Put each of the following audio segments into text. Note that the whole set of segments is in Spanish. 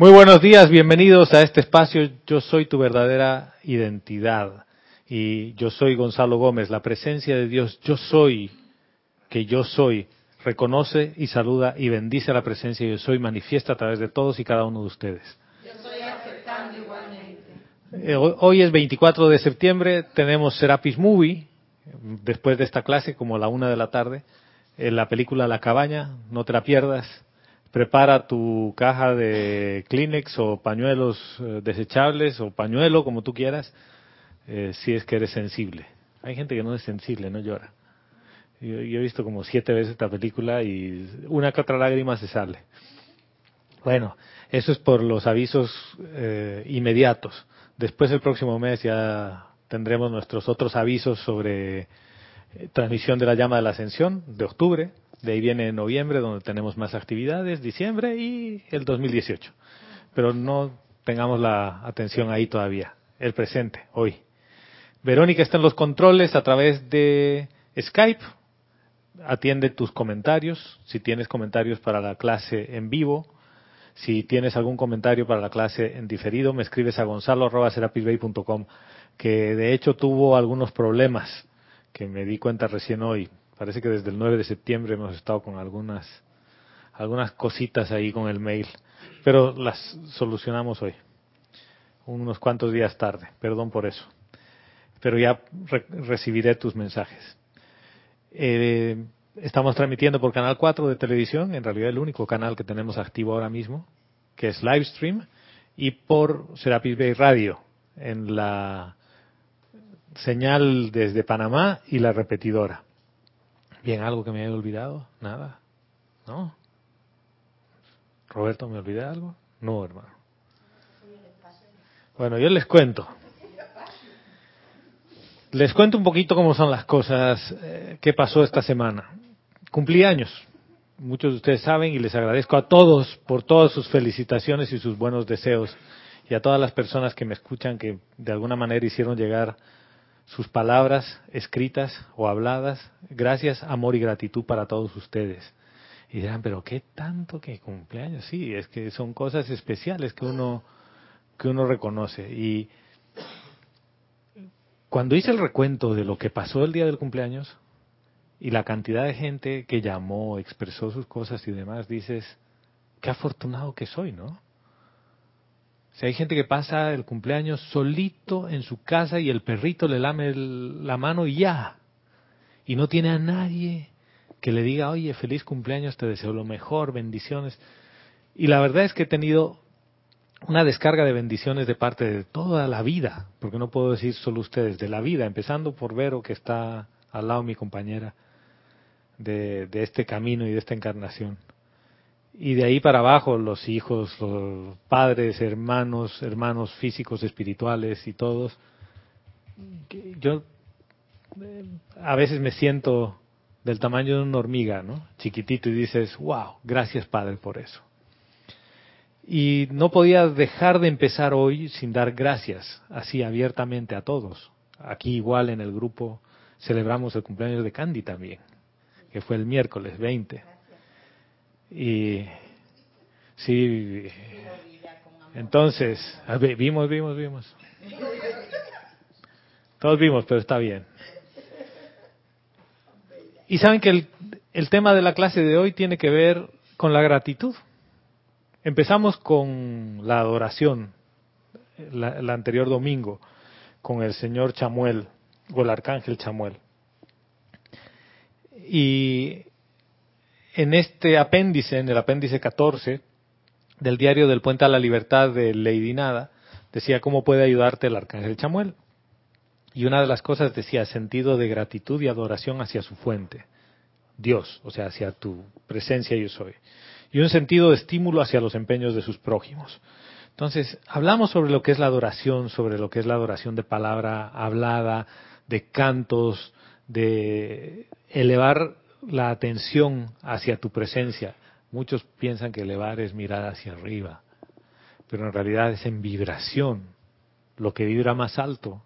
Muy buenos días, bienvenidos a este espacio. Yo soy tu verdadera identidad y yo soy Gonzalo Gómez. La presencia de Dios, yo soy, que yo soy, reconoce y saluda y bendice la presencia yo soy, manifiesta a través de todos y cada uno de ustedes. Yo estoy aceptando igualmente. Eh, Hoy es 24 de septiembre, tenemos Serapis Movie, después de esta clase, como a la una de la tarde, en la película La Cabaña, no te la pierdas. Prepara tu caja de Kleenex o pañuelos eh, desechables o pañuelo, como tú quieras, eh, si es que eres sensible. Hay gente que no es sensible, no llora. Yo, he visto como siete veces esta película y una que otra lágrima se sale. Bueno, eso es por los avisos eh, inmediatos. Después el próximo mes ya tendremos nuestros otros avisos sobre eh, transmisión de la llama de la ascensión de octubre. De ahí viene noviembre donde tenemos más actividades, diciembre y el 2018. Pero no tengamos la atención ahí todavía. El presente, hoy. Verónica está en los controles a través de Skype. Atiende tus comentarios. Si tienes comentarios para la clase en vivo, si tienes algún comentario para la clase en diferido, me escribes a gonzalo.serapisbay.com, que de hecho tuvo algunos problemas que me di cuenta recién hoy. Parece que desde el 9 de septiembre hemos estado con algunas, algunas cositas ahí con el mail, pero las solucionamos hoy, unos cuantos días tarde. Perdón por eso. Pero ya re recibiré tus mensajes. Eh, Estamos transmitiendo por Canal 4 de televisión, en realidad el único canal que tenemos activo ahora mismo, que es Livestream, y por Serapis Bay Radio, en la señal desde Panamá y la repetidora. Bien, algo que me haya olvidado, nada, ¿no? Roberto, ¿me olvidé algo? No, hermano. Bueno, yo les cuento. Les cuento un poquito cómo son las cosas, eh, qué pasó esta semana cumplí años. Muchos de ustedes saben y les agradezco a todos por todas sus felicitaciones y sus buenos deseos y a todas las personas que me escuchan que de alguna manera hicieron llegar sus palabras escritas o habladas. Gracias, amor y gratitud para todos ustedes. Y dirán, pero qué tanto que cumpleaños. Sí, es que son cosas especiales que uno que uno reconoce y cuando hice el recuento de lo que pasó el día del cumpleaños, y la cantidad de gente que llamó, expresó sus cosas y demás, dices, qué afortunado que soy, ¿no? Hay gente que pasa el cumpleaños solito en su casa y el perrito le lame la mano y ya, y no tiene a nadie que le diga, oye, feliz cumpleaños, te deseo lo mejor, bendiciones. Y la verdad es que he tenido una descarga de bendiciones de parte de toda la vida, porque no puedo decir solo ustedes, de la vida, empezando por Vero, que está al lado mi compañera de, de, este camino y de esta encarnación. Y de ahí para abajo, los hijos, los padres, hermanos, hermanos físicos, espirituales y todos. Yo a veces me siento del tamaño de una hormiga, ¿no? Chiquitito y dices, wow, gracias Padre por eso. Y no podía dejar de empezar hoy sin dar gracias, así abiertamente a todos. Aquí igual en el grupo celebramos el cumpleaños de Candy también que fue el miércoles 20. Y sí, entonces, vimos, vimos, vimos. Todos vimos, pero está bien. Y saben que el, el tema de la clase de hoy tiene que ver con la gratitud. Empezamos con la adoración, la, el anterior domingo, con el señor Chamuel, o el arcángel Chamuel. Y en este apéndice, en el apéndice 14 del diario del Puente a la Libertad de Lady Nada, decía cómo puede ayudarte el arcángel Chamuel. Y una de las cosas decía sentido de gratitud y adoración hacia su fuente, Dios, o sea, hacia tu presencia yo soy. Y un sentido de estímulo hacia los empeños de sus prójimos. Entonces, hablamos sobre lo que es la adoración, sobre lo que es la adoración de palabra hablada, de cantos, de elevar la atención hacia tu presencia. Muchos piensan que elevar es mirar hacia arriba, pero en realidad es en vibración, lo que vibra más alto,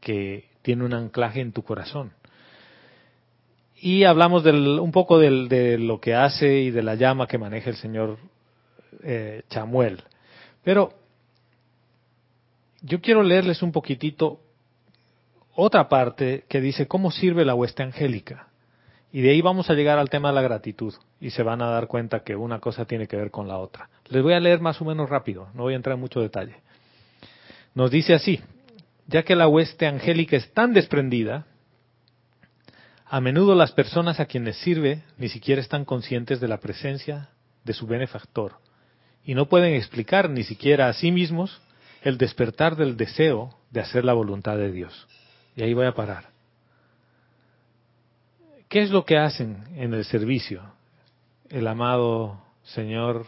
que tiene un anclaje en tu corazón. Y hablamos del, un poco del, de lo que hace y de la llama que maneja el señor eh, Chamuel. Pero yo quiero leerles un poquitito otra parte que dice cómo sirve la hueste angélica. Y de ahí vamos a llegar al tema de la gratitud y se van a dar cuenta que una cosa tiene que ver con la otra. Les voy a leer más o menos rápido, no voy a entrar en mucho detalle. Nos dice así, ya que la hueste angélica es tan desprendida, a menudo las personas a quienes sirve ni siquiera están conscientes de la presencia de su benefactor y no pueden explicar ni siquiera a sí mismos el despertar del deseo de hacer la voluntad de Dios. Y ahí voy a parar. ¿Qué es lo que hacen en el servicio el amado señor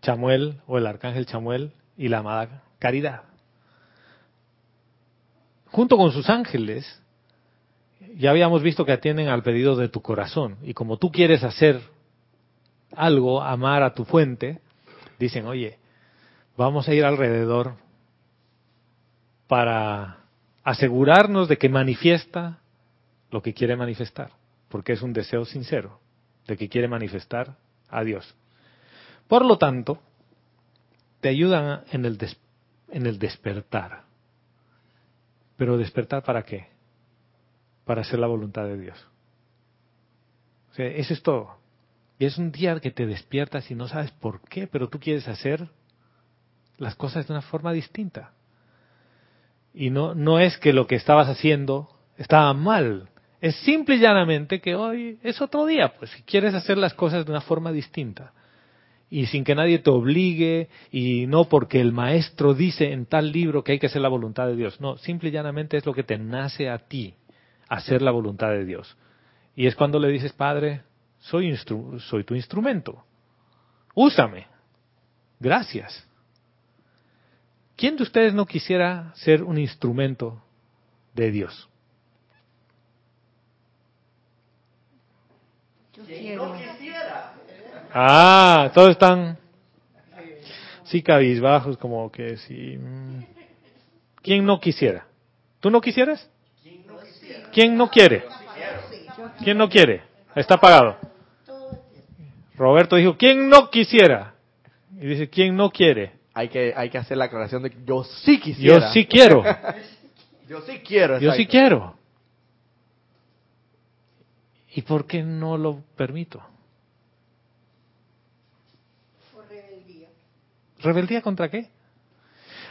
Chamuel o el arcángel Chamuel y la amada Caridad? Junto con sus ángeles, ya habíamos visto que atienden al pedido de tu corazón. Y como tú quieres hacer algo, amar a tu fuente, dicen, oye, vamos a ir alrededor para asegurarnos de que manifiesta lo que quiere manifestar, porque es un deseo sincero de que quiere manifestar a Dios. Por lo tanto, te ayudan en el, en el despertar. Pero despertar para qué? Para hacer la voluntad de Dios. Eso es todo. Y es un día que te despiertas y no sabes por qué, pero tú quieres hacer las cosas de una forma distinta. Y no, no es que lo que estabas haciendo estaba mal, es simple y llanamente que hoy es otro día, pues si quieres hacer las cosas de una forma distinta y sin que nadie te obligue y no porque el maestro dice en tal libro que hay que hacer la voluntad de Dios. No, simple y llanamente es lo que te nace a ti, hacer la voluntad de Dios. Y es cuando le dices, Padre, soy, soy tu instrumento, úsame, gracias. ¿Quién de ustedes no quisiera ser un instrumento de Dios? Ah, todos están sí cabizbajos, como que sí. Mm. ¿Quién no quisiera? ¿Tú no quisieras? ¿Quién no quiere? ¿Quién no quiere? Está pagado. Roberto dijo, ¿quién no quisiera? Y dice, ¿quién no quiere? Hay que, hay que hacer la aclaración de que yo sí quisiera. Yo sí quiero. yo sí quiero. Yo sí quiero. ¿Y por qué no lo permito? Por rebeldía. ¿Rebeldía contra qué?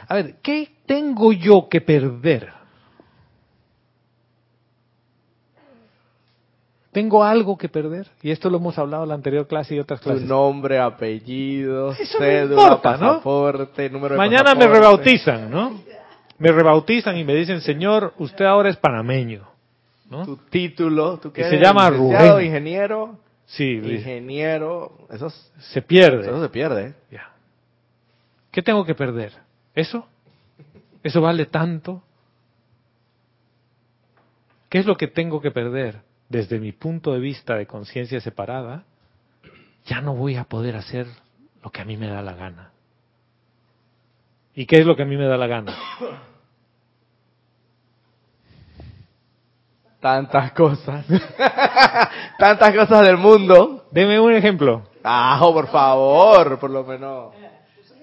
A ver, ¿qué tengo yo que perder? ¿Tengo algo que perder? Y esto lo hemos hablado en la anterior clase y otras clases. Tu nombre, apellido, Eso cédula, importa, ¿no? pasaporte, número de Mañana me rebautizan, ¿no? Me rebautizan y me dicen, Señor, usted ahora es panameño, ¿no? Tu título, tú que Y se llama Rubén. ingeniero, Sí, ingeniero, eso, es- se pierde. eso se pierde. ¿eh? Ya. ¿Qué tengo que perder? ¿Eso? ¿Eso vale tanto? ¿Qué es lo que tengo que perder? Desde mi punto de vista de conciencia separada, ya no voy a poder hacer lo que a mí me da la gana. ¿Y qué es lo que a mí me da la gana? Tantas cosas. Tantas cosas del mundo. Deme un ejemplo. Ah, por favor, por lo menos.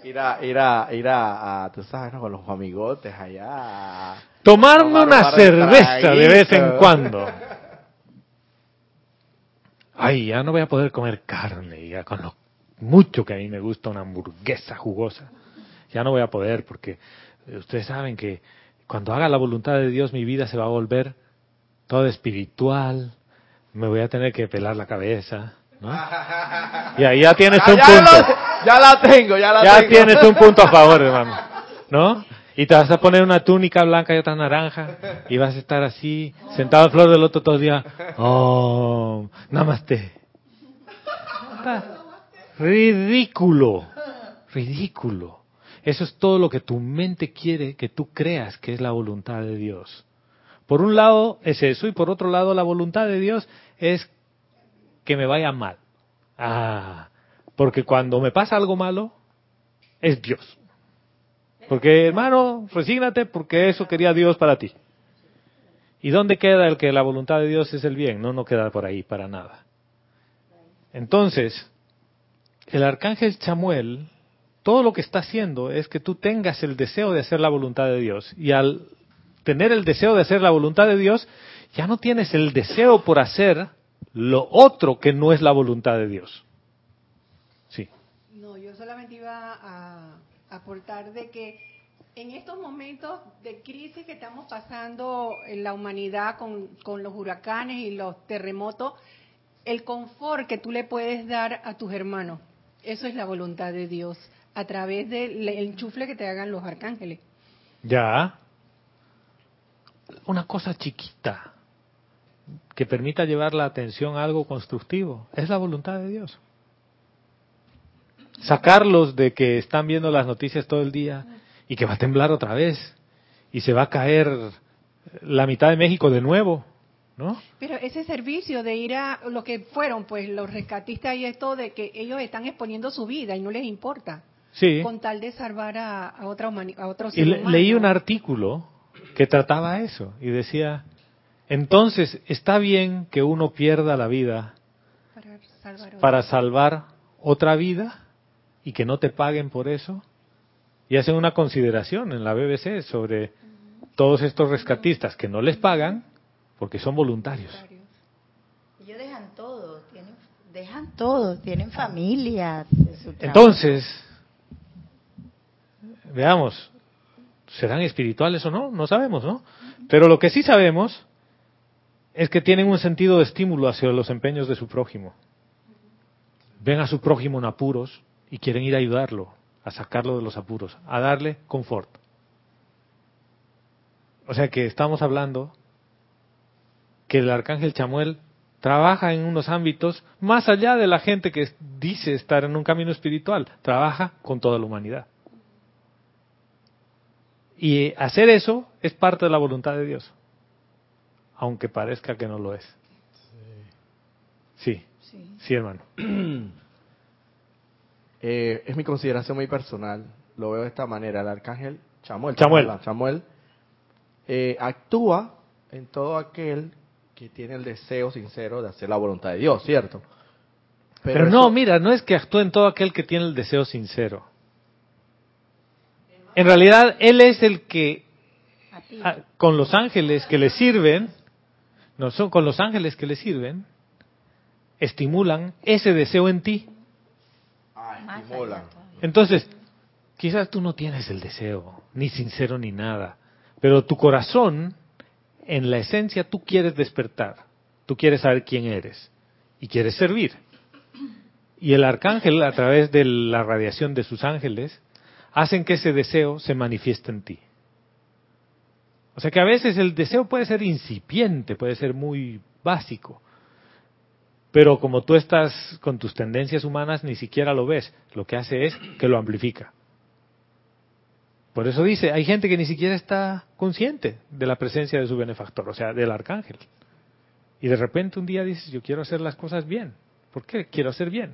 Ir a, ir a, ir a, a, tú sabes, ¿no? con los amigotes allá. Tomarme Tomar un una par de cerveza de vez en cuando. Ay, ya no voy a poder comer carne, ya con lo mucho que a mí me gusta una hamburguesa jugosa. Ya no voy a poder porque eh, ustedes saben que cuando haga la voluntad de Dios mi vida se va a volver toda espiritual. Me voy a tener que pelar la cabeza, ¿no? Y ahí ya tienes Ah, un ya, punto. lo- ya la tengo, ya la Ya tengo. tienes un punto a favor, hermano. ¿No? Y te vas a poner una túnica blanca y otra naranja. Y vas a estar así, sentado al flor del loto todo el día. Oh, namaste. Ridículo. Ridículo. Eso es todo lo que tu mente quiere que tú creas que es la voluntad de Dios. Por un lado es eso y por otro lado la voluntad de Dios es que me vaya mal. Ah, porque cuando me pasa algo malo, es Dios. Porque hermano, resígnate porque eso quería Dios para ti. ¿Y dónde queda el que la voluntad de Dios es el bien? No, no queda por ahí para nada. Entonces, el arcángel Chamuel todo lo que está haciendo es que tú tengas el deseo de hacer la voluntad de Dios. Y al tener el deseo de hacer la voluntad de Dios, ya no tienes el deseo por hacer lo otro que no es la voluntad de Dios. Sí. No, yo solamente iba a aportar de que en estos momentos de crisis que estamos pasando en la humanidad con, con los huracanes y los terremotos, el confort que tú le puedes dar a tus hermanos, eso es la voluntad de Dios, a través del enchufle que te hagan los arcángeles. Ya. Una cosa chiquita que permita llevar la atención a algo constructivo, es la voluntad de Dios. Sacarlos de que están viendo las noticias todo el día y que va a temblar otra vez y se va a caer la mitad de México de nuevo, ¿no? Pero ese servicio de ir a lo que fueron, pues los rescatistas y esto de que ellos están exponiendo su vida y no les importa. Sí. Con tal de salvar a, a otra humani- a otro Y ser le- humano. leí un artículo que trataba eso y decía, entonces, ¿está bien que uno pierda la vida para salvar para salvar otra vida y que no te paguen por eso? Y hacen una consideración en la BBC sobre todos estos rescatistas que no les pagan porque son voluntarios. Ellos dejan todo, tienen, dejan todo, tienen familia. Entonces, veamos, ¿serán espirituales o no? No sabemos, ¿no? Pero lo que sí sabemos es que tienen un sentido de estímulo hacia los empeños de su prójimo. Ven a su prójimo en apuros y quieren ir a ayudarlo, a sacarlo de los apuros, a darle confort. O sea que estamos hablando que el arcángel Chamuel trabaja en unos ámbitos más allá de la gente que dice estar en un camino espiritual, trabaja con toda la humanidad. Y hacer eso es parte de la voluntad de Dios, aunque parezca que no lo es. Sí, Sí. sí, hermano. Eh, es mi consideración muy personal. Lo veo de esta manera. El arcángel Chamuel, Chamuel. Chamuel, eh, actúa en todo aquel que tiene el deseo sincero de hacer la voluntad de Dios, ¿cierto? Pero, no, mira, no es que actúe en todo aquel que tiene el deseo sincero. En realidad, Él es el que, A con los ángeles que le sirven, no son con los ángeles que le sirven, estimulan ese deseo en ti. Ah, estimulan. Entonces, quizás tú no tienes el deseo, ni sincero ni nada, pero tu corazón, en la esencia, tú quieres despertar, tú quieres saber quién eres y quieres servir. Y el arcángel, a través de la radiación de sus ángeles, hacen que ese deseo se manifieste en ti. O sea que a veces el deseo puede ser incipiente, puede ser muy básico, pero como tú estás con tus tendencias humanas, ni siquiera lo ves. Lo que hace es que lo amplifica. Por eso dice, hay gente que ni siquiera está consciente de la presencia de su benefactor, o sea, del arcángel. Y de repente un día dices, yo quiero hacer las cosas bien. ¿Por qué? Quiero hacer bien.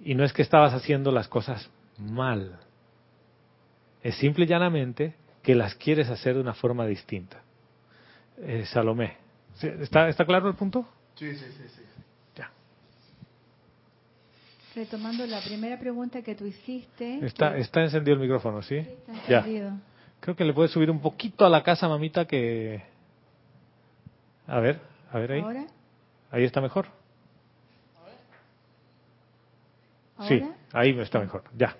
Y no es que estabas haciendo las cosas mal. Es simple y llanamente que las quieres hacer de una forma distinta. Eh, Salomé. ¿está, ¿está claro el punto? Sí, sí, sí, sí. Ya. Retomando la primera pregunta que tú hiciste. Está, que- está encendido el micrófono, ¿sí? está Ya. encendido. Creo que le puedes subir un poquito a la casa, mamita, que... A ver, a ver ahí. ¿Ahora? Ahí está mejor. ¿Ahora? Sí, ahí está mejor. Ya.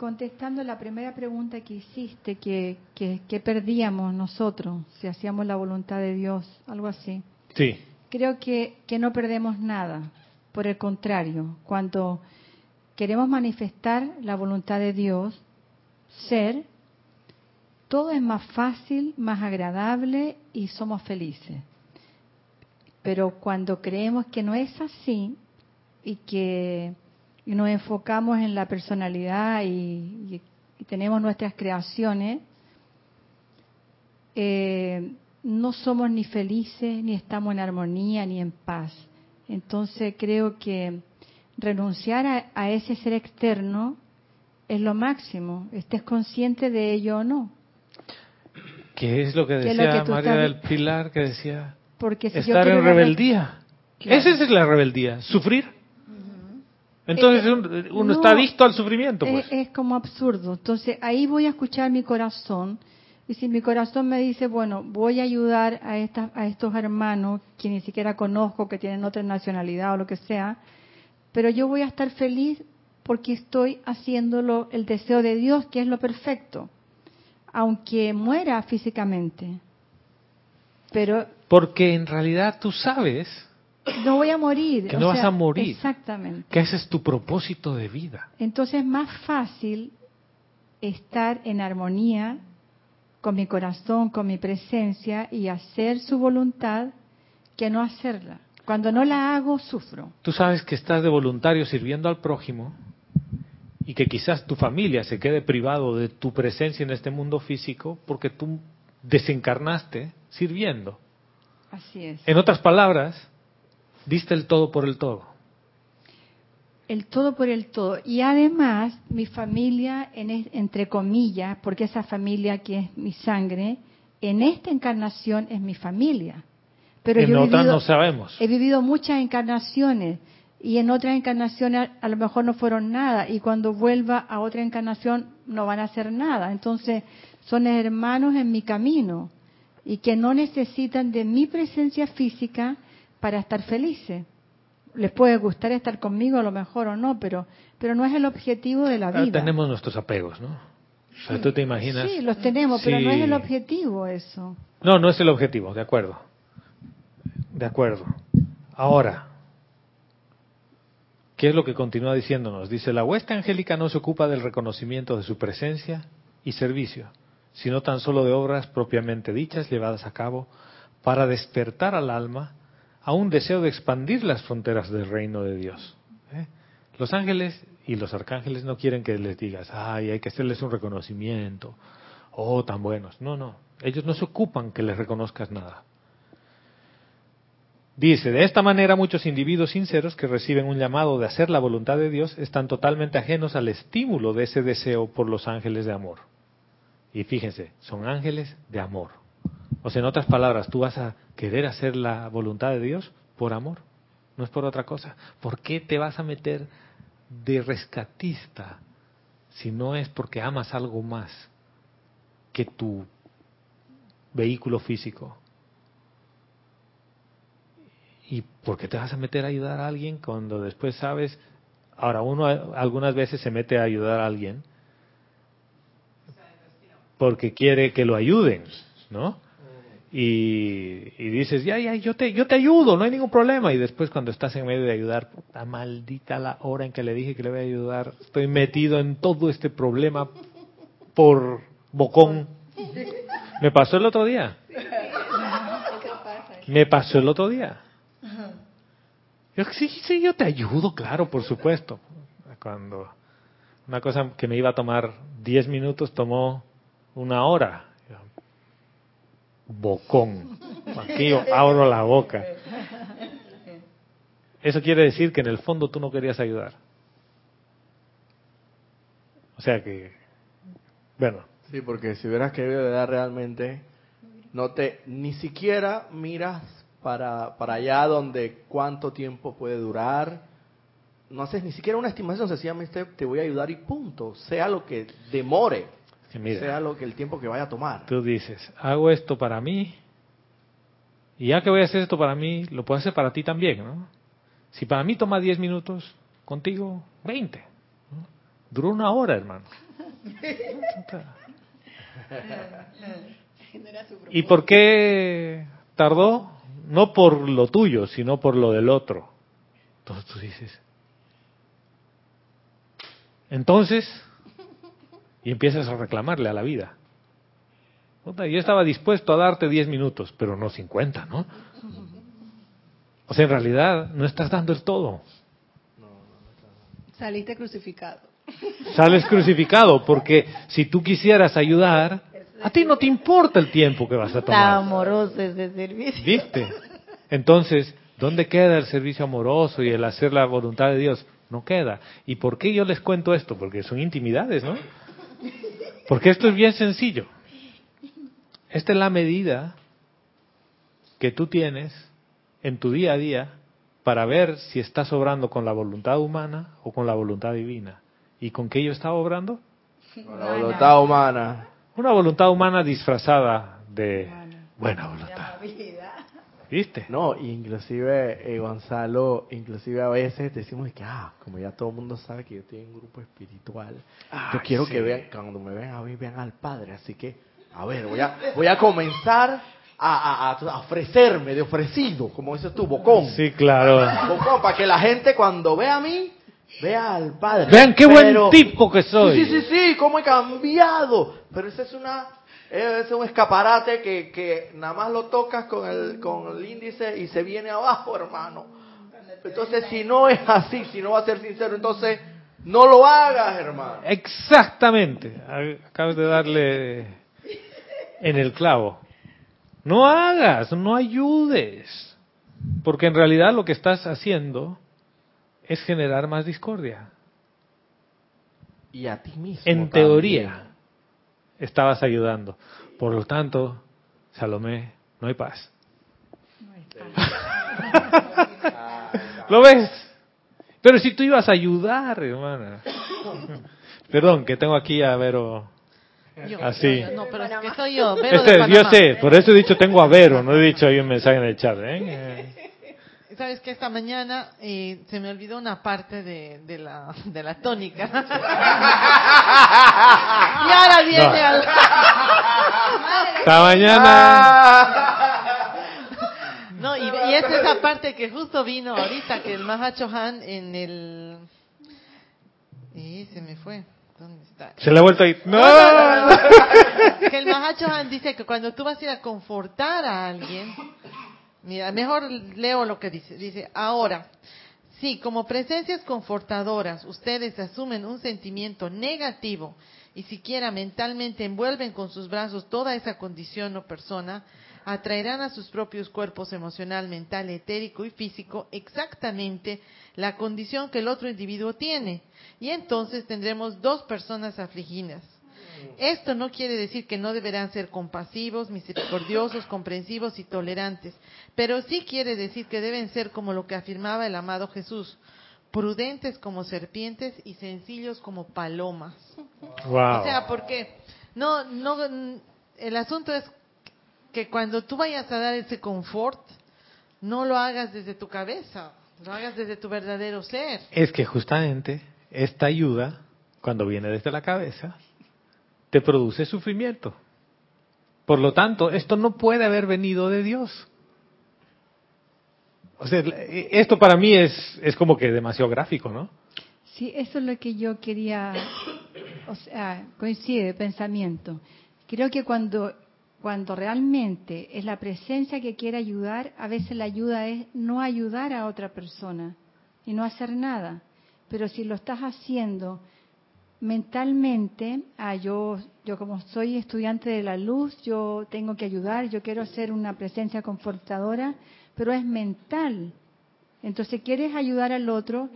Contestando la primera pregunta que hiciste, que, que, que perdíamos nosotros si hacíamos la voluntad de Dios, algo así. Sí. Creo que, que no perdemos nada. Por el contrario, cuando queremos manifestar la voluntad de Dios, ser, todo es más fácil, más agradable y somos felices. Pero cuando creemos que no es así y que y nos enfocamos en la personalidad y, y- y tenemos nuestras creaciones, eh, no somos ni felices, ni estamos en armonía, ni en paz. Entonces creo que renunciar a, a ese ser externo es lo máximo, estés consciente de ello o no. ¿Qué es lo que ¿Qué es lo decía que tú María estás- del Pilar? Que decía Porque si yo estar en re- rebeldía. Claro. Esa es la rebeldía, sufrir. Entonces un- uno No, está adicto al sufrimiento, pues. Es, es como absurdo. Entonces ahí voy a escuchar mi corazón. Y si mi corazón me dice, bueno, voy a ayudar a, estas, a estos hermanos que ni siquiera conozco, que tienen otra nacionalidad o lo que sea, pero yo voy a estar feliz porque estoy haciéndolo el deseo de Dios, que es lo perfecto, aunque muera físicamente. Pero Porque en realidad tú sabes no voy a morir. Que o no vas a morir. Exactamente. que ese es tu propósito de vida. Entonces es más fácil estar en armonía con mi corazón, con mi presencia y hacer su voluntad que no hacerla. Cuando no la hago, sufro. Tú sabes que estás de voluntario sirviendo al prójimo y que quizás tu familia se quede privado de tu presencia en este mundo físico porque tú desencarnaste sirviendo. Así es. En otras palabras, diste el todo por el todo. El todo por el todo. Y además, mi familia, en es- entre comillas, porque esa familia que es mi sangre, en esta encarnación es mi familia. Pero en yo otras vivido- no sabemos. He vivido muchas encarnaciones y en otras encarnaciones a lo mejor no fueron nada y cuando vuelva a otra encarnación no van a hacer nada. Entonces son hermanos en mi camino y que no necesitan de mi presencia física para estar felices. Les puede gustar estar conmigo a lo mejor o no, pero pero no es el objetivo de la Ah, vida. tenemos nuestros apegos, ¿no? O sea, tú te imaginas. Sí, los tenemos, pero no es el objetivo eso. No, no es el objetivo, de acuerdo. De acuerdo. Ahora, ¿qué es lo que continúa diciéndonos? Dice, la hueste angélica no se ocupa del reconocimiento de su presencia y servicio, sino tan solo de obras propiamente dichas llevadas a cabo para despertar al alma a un deseo de expandir las fronteras del reino de Dios. ¿eh? Los ángeles y los arcángeles no quieren que les digas, ay, hay que hacerles un reconocimiento, oh, tan buenos. No, no, ellos no se ocupan que les reconozcas nada. Dice, de esta manera muchos individuos sinceros que reciben un llamado de hacer la voluntad de Dios están totalmente ajenos al estímulo de ese deseo por los ángeles de amor. Y fíjense, son ángeles de amor. O sea, en otras palabras, tú vas a querer hacer la voluntad de Dios por amor, no es por otra cosa. ¿Por qué te vas a meter de rescatista si no es porque amas algo más que tu vehículo físico? ¿Y por qué te vas a meter a ayudar a alguien cuando después sabes? Ahora, uno algunas veces se mete a ayudar a alguien porque quiere que lo ayuden, ¿no? Y, y dices, ya, ya, yo te, yo te ayudo, no hay ningún problema. Y después cuando estás en medio de ayudar, puta maldita la hora en que le dije que le voy a ayudar, estoy metido en todo este problema por bocón. Me pasó el otro día. Me pasó el otro día. Yo, sí, sí, yo te ayudo, claro, por supuesto. Cuando una cosa que me iba a tomar 10 minutos tomó una hora. Bocón. Aquí yo abro la boca. Eso quiere decir que en el fondo tú no querías ayudar. O sea que, bueno, Sí, porque si hubieras querido ayudar realmente, no te, ni siquiera miras para, para allá donde cuánto tiempo puede durar. No haces ni siquiera una estimación, sencillamente te voy a ayudar y punto. Sea lo que demore, mira, sea lo que el tiempo que vaya a tomar. tú dices, hago esto para mí, y ya que voy a hacer esto para mí, lo puedo hacer para ti también, ¿no? Si para mí toma 10 minutos, contigo 20. ¿no? Duró una hora, hermano. ¿Y por qué tardó? No por lo tuyo, sino por lo del otro. Entonces tú dices. Entonces, y empiezas a reclamarle a la vida. Yo estaba dispuesto a darte 10 minutos, pero no 50, ¿no? O sea, en realidad no estás dando el todo. Saliste crucificado. Sales crucificado, porque si tú quisieras ayudar, a ti no te importa el tiempo que vas a tomar. amoroso ese servicio. ¿Viste? Entonces, ¿dónde queda el servicio amoroso y el hacer la voluntad de Dios? No queda. ¿Y por qué yo les cuento esto? Porque son intimidades, ¿no? Porque esto es bien sencillo. Esta es la medida que tú tienes en tu día a día para ver si estás obrando con la voluntad humana o con la voluntad divina. ¿Y con qué yo estaba obrando? Con la voluntad humana. Una voluntad humana disfrazada de buena voluntad. ¿Viste? No, y inclusive, eh, Gonzalo, inclusive a veces decimos que, ah, como ya todo el mundo sabe que yo estoy en un grupo espiritual, yo quiero que vean, cuando me vean a mí, vean al Padre. Así que, a ver, voy a, voy a comenzar a, a- a ofrecerme, de ofrecido, como dices tú, bocón. Sí, claro. Bocón, para que la gente cuando vea a mí, vea al Padre. Vean qué buen tipo que soy. Sí, sí, sí, sí, cómo he cambiado. Pero esa es una, es un escaparate que, que nada más lo tocas con el, con el índice y se viene abajo, hermano. Entonces, si no es así, si no va a ser sincero, entonces no lo hagas, hermano. Exactamente. Acabas de darle en el clavo. No hagas, no ayudes. Porque en realidad lo que estás haciendo es generar más discordia. Y a ti mismo. En también. teoría, estabas ayudando. Por lo tanto, Salomé, no hay paz. ¿Lo ves? Pero si tú ibas a ayudar, hermana. Perdón, que tengo aquí a Vero. Yo, Así. yo, no, pero es que soy yo, Vero de Este, yo sé, por eso he dicho tengo a Vero, no he dicho ahí un mensaje en el chat. ¿eh? Sabes que esta mañana eh, se me olvidó una parte de, de la, de la tónica. y ahora viene No. al... Esta mañana. No, y, y es esa parte que justo vino ahorita, que el Mahacho Han en el... Y se me fue. ¿Dónde está? Se le ha vuelto ahí. ¡No! Que el Mahacho Han dice que cuando tú vas a ir a confortar a alguien, mira, mejor leo lo que dice. Dice, ahora, si como presencias confortadoras ustedes asumen un sentimiento negativo y siquiera mentalmente envuelven con sus brazos toda esa condición o persona, atraerán a sus propios cuerpos emocional, mental, etérico y físico exactamente la condición que el otro individuo tiene. Y entonces tendremos dos personas afligidas. Esto no quiere decir que no deberán ser compasivos, misericordiosos, comprensivos y tolerantes, pero sí quiere decir que deben ser como lo que afirmaba el amado Jesús, prudentes como serpientes y sencillos como palomas. Wow. O sea, porque no, no, el asunto es que cuando tú vayas a dar ese confort, no lo hagas desde tu cabeza, lo hagas desde tu verdadero ser. Es que justamente esta ayuda, cuando viene desde la cabeza, te produce sufrimiento. Por lo tanto, esto no puede haber venido de Dios. O sea, esto para mí es, es como que demasiado gráfico, ¿no? Sí, eso es lo que yo quería, o sea, coincide de pensamiento. Creo que cuando, cuando realmente es la presencia que quiere ayudar, a veces la ayuda es no ayudar a otra persona y no hacer nada. Pero si lo estás haciendo mentalmente, ah, yo, yo como soy estudiante de la luz, yo tengo que ayudar, yo quiero ser una presencia confortadora, pero es mental. Entonces quieres ayudar al otro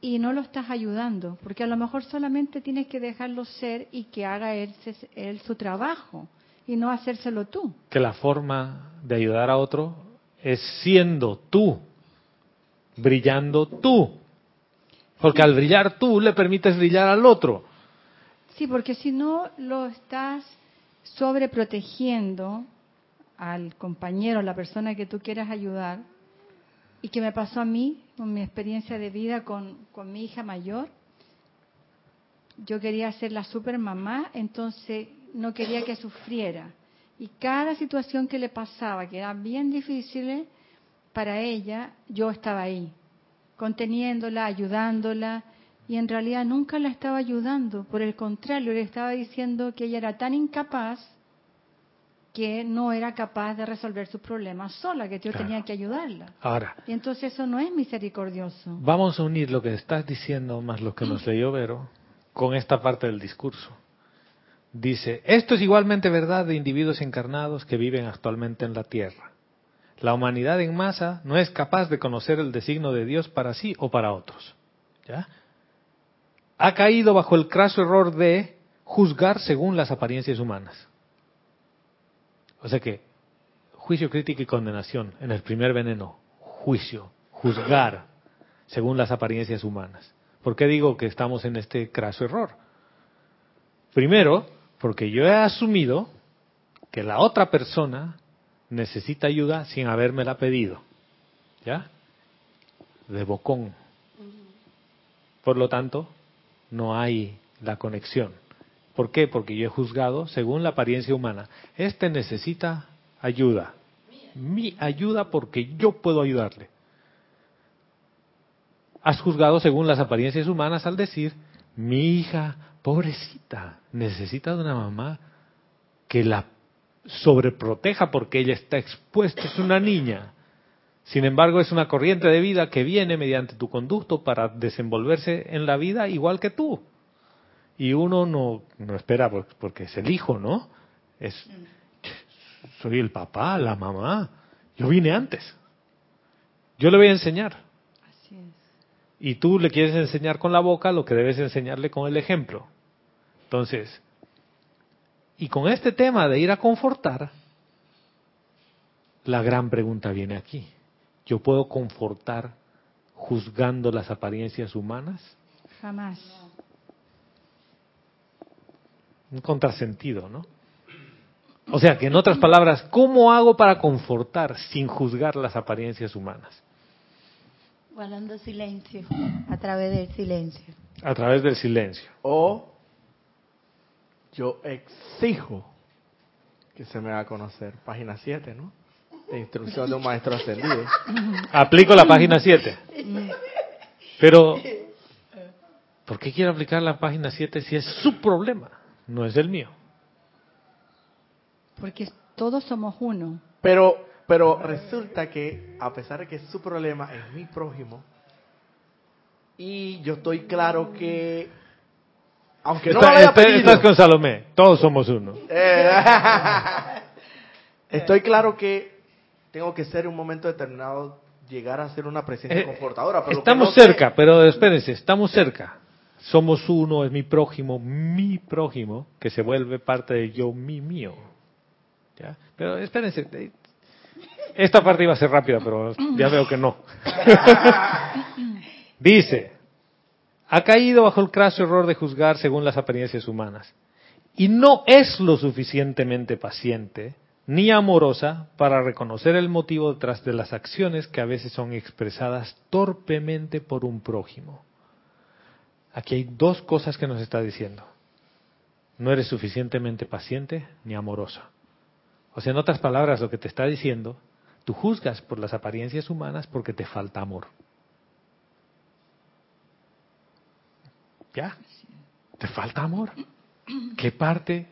y no lo estás ayudando, porque a lo mejor solamente tienes que dejarlo ser y que haga él, él su trabajo y no hacérselo tú. Que la forma de ayudar a otro es siendo tú, brillando tú. Porque al brillar tú le permites brillar al otro. Sí, porque si no lo estás sobreprotegiendo al compañero, a la persona que tú quieras ayudar, y que me pasó a mí, con mi experiencia de vida con, con mi hija mayor, yo quería ser la super mamá, entonces no quería que sufriera. Y cada situación que le pasaba, que era bien difícil para ella, yo estaba ahí, conteniéndola, ayudándola, y en realidad nunca la estaba ayudando, por el contrario, le estaba diciendo que ella era tan incapaz que no era capaz de resolver sus problemas sola, que yo Claro. tenía que ayudarla. Ahora, Y entonces eso no es misericordioso. vamos a unir lo que estás diciendo más lo que nos leyó Vero con esta parte del discurso. Dice, esto es igualmente verdad de individuos encarnados que viven actualmente en la Tierra. La humanidad en masa no es capaz de conocer el designio de Dios para sí o para otros. ¿Ya? Ha caído bajo el craso error de juzgar según las apariencias humanas. O sea que juicio, crítica y condenación en el primer veneno, juicio, juzgar según las apariencias humanas. ¿Por qué digo que estamos en este craso error? Primero, porque yo he asumido que la otra persona necesita ayuda sin habérmela pedido. ¿Ya? De bocón. Por lo tanto, no hay la conexión. ¿Por qué? Porque yo he juzgado según la apariencia humana. Este necesita ayuda. Mi ayuda porque yo puedo ayudarle. Has juzgado según las apariencias humanas al decir, mi hija, pobrecita, necesita de una mamá que la sobreproteja porque ella está expuesta, es una niña. Sin embargo, es una corriente de vida que viene mediante tu conducto para desenvolverse en la vida igual que tú. Y uno no, no espera porque es el hijo, ¿no? Es, soy el papá, la mamá. Yo vine antes. Yo le voy a enseñar. Y tú le quieres enseñar con la boca lo que debes enseñarle con el ejemplo. Entonces, y con este tema de ir a confortar, la gran pregunta viene aquí. ¿Yo puedo confortar juzgando las apariencias humanas? Jamás. Un contrasentido, ¿no? O sea, que en otras palabras, ¿cómo hago para confortar sin juzgar las apariencias humanas? Guardando silencio, a través del silencio. A través del silencio. O yo exijo que se me haga conocer. Página 7, ¿no? De instrucción de un maestro ascendido. Aplico la página 7. Pero, ¿por qué quiero aplicar la página 7 si es su problema? No es el mío. Porque todos somos uno. Pero, pero resulta que, a pesar de que su problema es mi prójimo, y yo estoy claro que aunque no Está- está- estás con Salomé, todos somos uno. Eh, Estoy claro que tengo que ser en un momento determinado llegar a ser una presencia Eh, confortadora. Pero lo estamos no sé- cerca, pero espérense, estamos cerca. Somos uno, es mi prójimo, mi prójimo, que se vuelve parte de yo, mi mío. ¿Ya? Pero espérense, eh, esta parte iba a ser rápida, pero ya veo que no. Dice, ha caído bajo el craso error de juzgar según las apariencias humanas y no es lo suficientemente paciente ni amorosa para reconocer el motivo detrás de las acciones que a veces son expresadas torpemente por un prójimo. Aquí hay dos cosas que nos está diciendo. No eres suficientemente paciente ni amorosa. O sea, en otras palabras, lo que te está diciendo, tú juzgas por las apariencias humanas porque te falta amor. ¿Ya? ¿Te falta amor? ¿Qué parte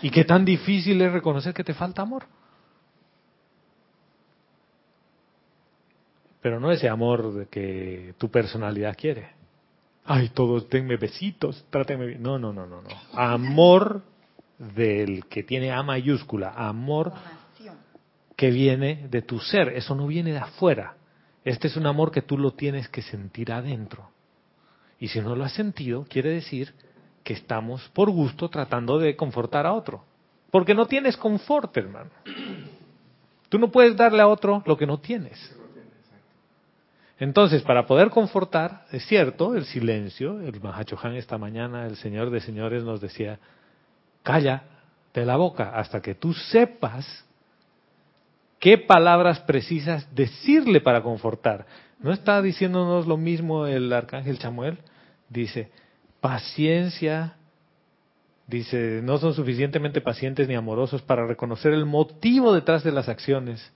y qué tan difícil es reconocer que te falta amor? Pero no ese amor que tu personalidad quiere. Ay, todos denme besitos, trátenme bien. No, no, no, no, no. Amor del que tiene A mayúscula, amor que viene de tu ser, eso no viene de afuera. Este es un amor que tú lo tienes que sentir adentro. Y si no lo has sentido, quiere decir que estamos por gusto tratando de confortar a otro. Porque no tienes confort, hermano. Tú no puedes darle a otro lo que no tienes. Entonces, para poder confortar, es cierto, el silencio, el Mahachohan esta mañana, el Señor de Señores nos decía, calla de la boca hasta que tú sepas qué palabras precisas decirle para confortar. ¿No está diciéndonos lo mismo el arcángel Chamuel? Dice, paciencia, dice, no son suficientemente pacientes ni amorosos para reconocer el motivo detrás de las acciones,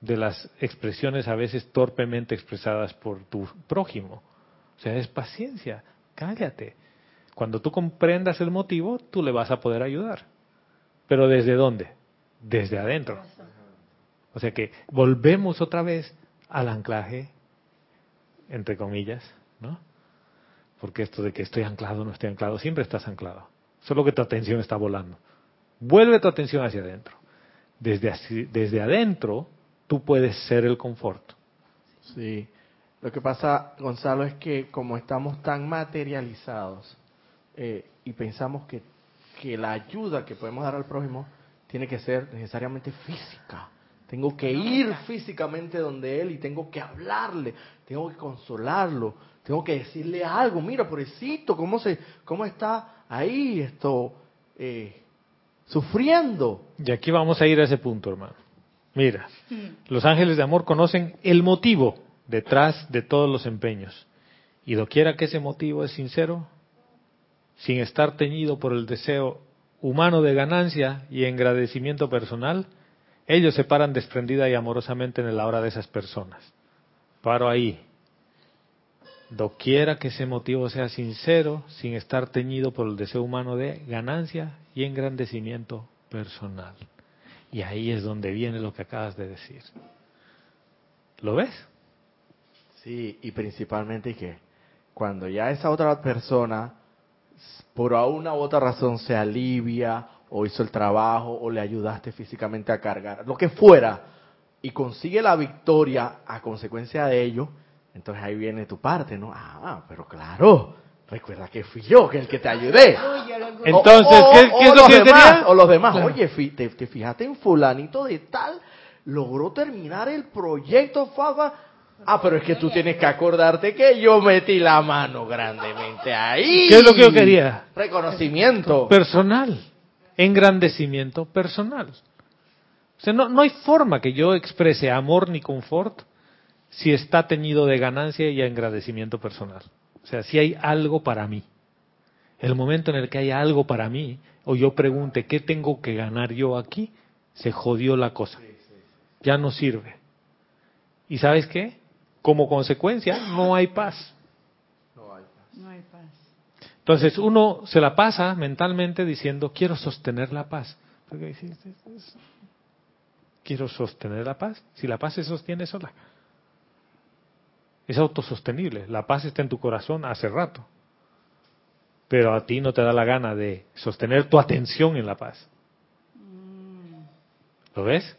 de las expresiones a veces torpemente expresadas por tu prójimo. O sea, es paciencia, cállate. Cuando tú comprendas el motivo, tú le vas a poder ayudar. Pero ¿desde dónde? Desde adentro. O sea que volvemos otra vez al anclaje, entre comillas, ¿no? Porque esto de que estoy anclado, no estoy anclado, siempre estás anclado. Solo que tu atención está volando. Vuelve tu atención hacia adentro. Desde, así- desde adentro, tú puedes ser el confort. Sí. Lo que pasa, Gonzalo, es que como estamos tan materializados eh, y pensamos que, que la ayuda que podemos dar al prójimo tiene que ser necesariamente física, Tengo que ir físicamente donde él y tengo que hablarle, tengo que consolarlo, tengo que decirle algo. Mira, pobrecito, cómo se, cómo está ahí esto eh, sufriendo. Y aquí vamos a ir a ese punto, hermano. Mira, los ángeles de amor conocen el motivo detrás de todos los empeños. Y doquiera que ese motivo es sincero, sin estar teñido por el deseo humano de ganancia y agradecimiento personal, ellos se paran desprendida y amorosamente en la hora de esas personas. Paro ahí. Doquiera que ese motivo sea sincero, sin estar teñido por el deseo humano de ganancia y engrandecimiento personal. Y ahí es donde viene lo que acabas de decir. ¿Lo ves? Sí, y principalmente que cuando ya esa otra persona, por una u otra razón, se alivia o hizo el trabajo o le ayudaste físicamente a cargar, lo que fuera, y consigue la victoria a consecuencia de ello, entonces ahí viene tu parte, ¿no? Ah, pero claro, recuerda que fui yo que el que te ayudé. Entonces, O- ¿qué, o- qué es lo que demás, tenía? O los demás, Claro. oye, te, te fijaste en fulanito de tal, logró terminar el proyecto, Fafa. Ah, pero es que tú tienes que acordarte que yo metí la mano grandemente ahí. ¿Qué es lo que yo quería? Reconocimiento. Personal. Engrandecimiento personal. O sea, no, no hay forma que yo exprese amor ni confort si está teñido de ganancia y agradecimiento personal. O sea, si hay algo para mí. El momento en el que hay algo para mí, o yo pregunte, ¿qué tengo que ganar yo aquí? Se jodió la cosa. Ya no sirve. ¿Y sabes qué? Como consecuencia, no hay paz. No hay paz. Entonces uno se la pasa mentalmente diciendo, quiero sostener la paz. Porque dices, "Es- es- Quiero sostener la paz. Si la paz se sostiene sola. Es autosostenible. La paz está en tu corazón hace rato. Pero a ti no te da la gana de sostener tu atención en la paz. ¿Lo ves?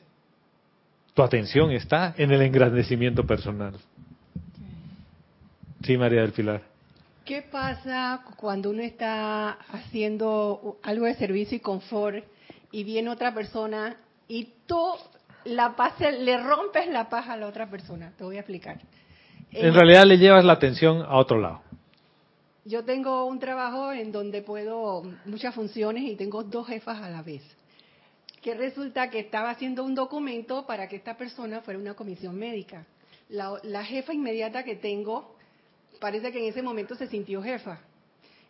Tu atención está en el engrandecimiento personal. Sí, María del Pilar. ¿Qué pasa cuando uno está haciendo algo de servicio y confort y viene otra persona y tú la paz, le rompes la paz a la otra persona? Te voy a explicar. En Eh, realidad le llevas la atención a otro lado. Yo tengo un trabajo en donde puedo muchas funciones y tengo dos jefas a la vez. Que resulta que estaba haciendo un documento para que esta persona fuera una comisión médica. La, la jefa inmediata que tengo parece que en ese momento se sintió jefa.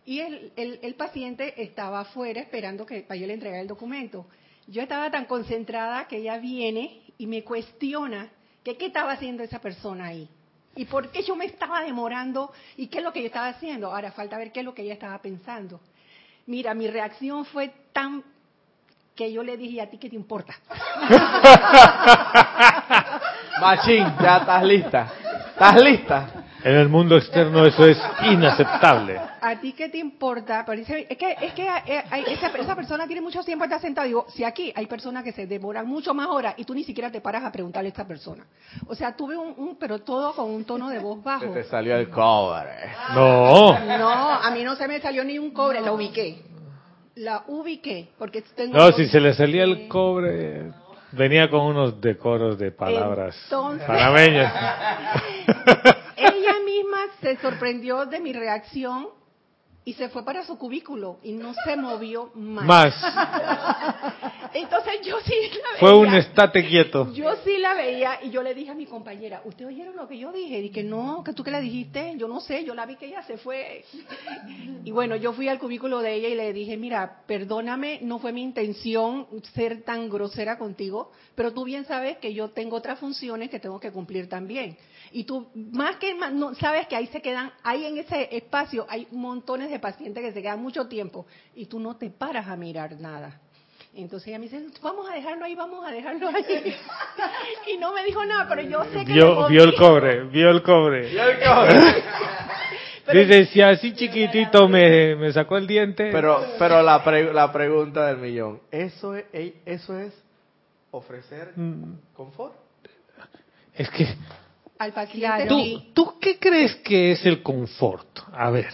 Y el, el- el paciente estaba afuera esperando que para yo le entregara el documento. Yo estaba tan concentrada que ella viene y me cuestiona que qué estaba haciendo esa persona ahí. ¿Y por qué yo me estaba demorando? ¿Y qué es lo que yo estaba haciendo? Ahora falta ver qué es lo que ella estaba pensando. Mira, mi reacción fue tan que yo le dije, ¿a ti qué te importa? Machín, ya estás lista. ¿Estás lista? En el mundo externo eso es inaceptable. ¿A ti qué te importa? Parece- es que, es que eh, hay- esa, esa persona tiene mucho tiempo está sentada. Digo, si aquí hay personas que se demoran mucho más horas y tú ni siquiera te paras a preguntarle a esta persona. O sea, tuve un, un- pero todo con un tono de voz Se bajo. te salió el cobre. No, No, a mí no se me salió ni un cobre, la ubiqué. La ubiqué, porque tengo... no, si se le salía el cobre, venía con unos decoros de palabras Entonces- panameñas. Ella misma se sorprendió de mi reacción y se fue para su cubículo y no se movió más. Más, Entonces yo sí la fue un veía. estate quieto. Yo sí la veía y yo le dije a mi compañera, ¿ustedes oyeron lo que yo dije? Y que no, que tú que le dijiste, yo no sé, yo la vi que ella se fue. Y bueno, yo fui al cubículo de ella y le dije, mira, perdóname, no fue mi intención ser tan grosera contigo, pero tú bien sabes que yo tengo otras funciones que tengo que cumplir también. Y tú, más que más, no, sabes que ahí se quedan, ahí en ese espacio hay montones de pacientes que se quedan mucho tiempo y tú no te paras a mirar nada. Entonces ella me dice, vamos a dejarlo ahí, vamos a dejarlo ahí. y no me dijo nada, pero yo sé que... me Vio, moví. vio el cobre, vio el cobre. Pero- Dice, si así chiquitito me, me sacó el diente. Pero, pero la, pre- la pregunta del millón, ¿eso es, eso es ofrecer Mm, confort? Es que, Al paciente Claro. ¿tú, sí. ¿tú qué crees que es el confort? A ver,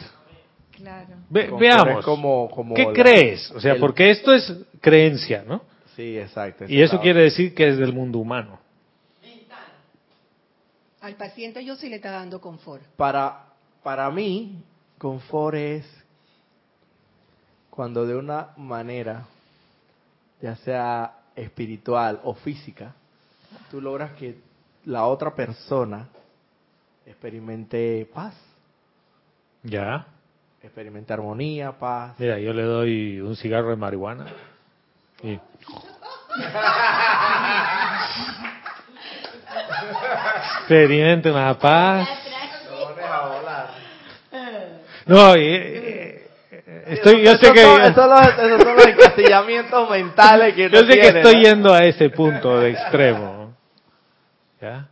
Claro. ve- veamos. como, como ¿Qué la- crees? O sea, el- porque esto es creencia, ¿no? Sí, exacto. Y eso quiere decir que es del mundo humano. Al paciente yo sí le está dando confort. Para, para mí, confort es cuando de una manera, ya sea espiritual o física, tú logras que la otra persona experimente paz, Ya. Experimente armonía, paz. Mira, yo le doy un cigarro de marihuana. Y... Experimente una paz. No, y, eh, estoy, yo sé que, son- esos son los- esos son los encasillamientos mentales que yo sé que estoy ¿no? yendo a ese punto de extremo. ¿Ya?